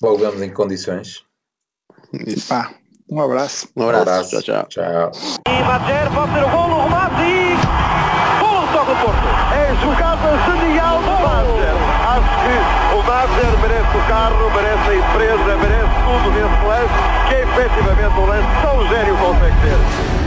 Logo vemos em que condições. Pá, um abraço. Um abraço, tchau, tchau. Tchau. E Madjer pode ser o gol no remate carro, merece a empresa, merece tudo nesse lance, que é efetivamente um lance que só o gênio consegue ter.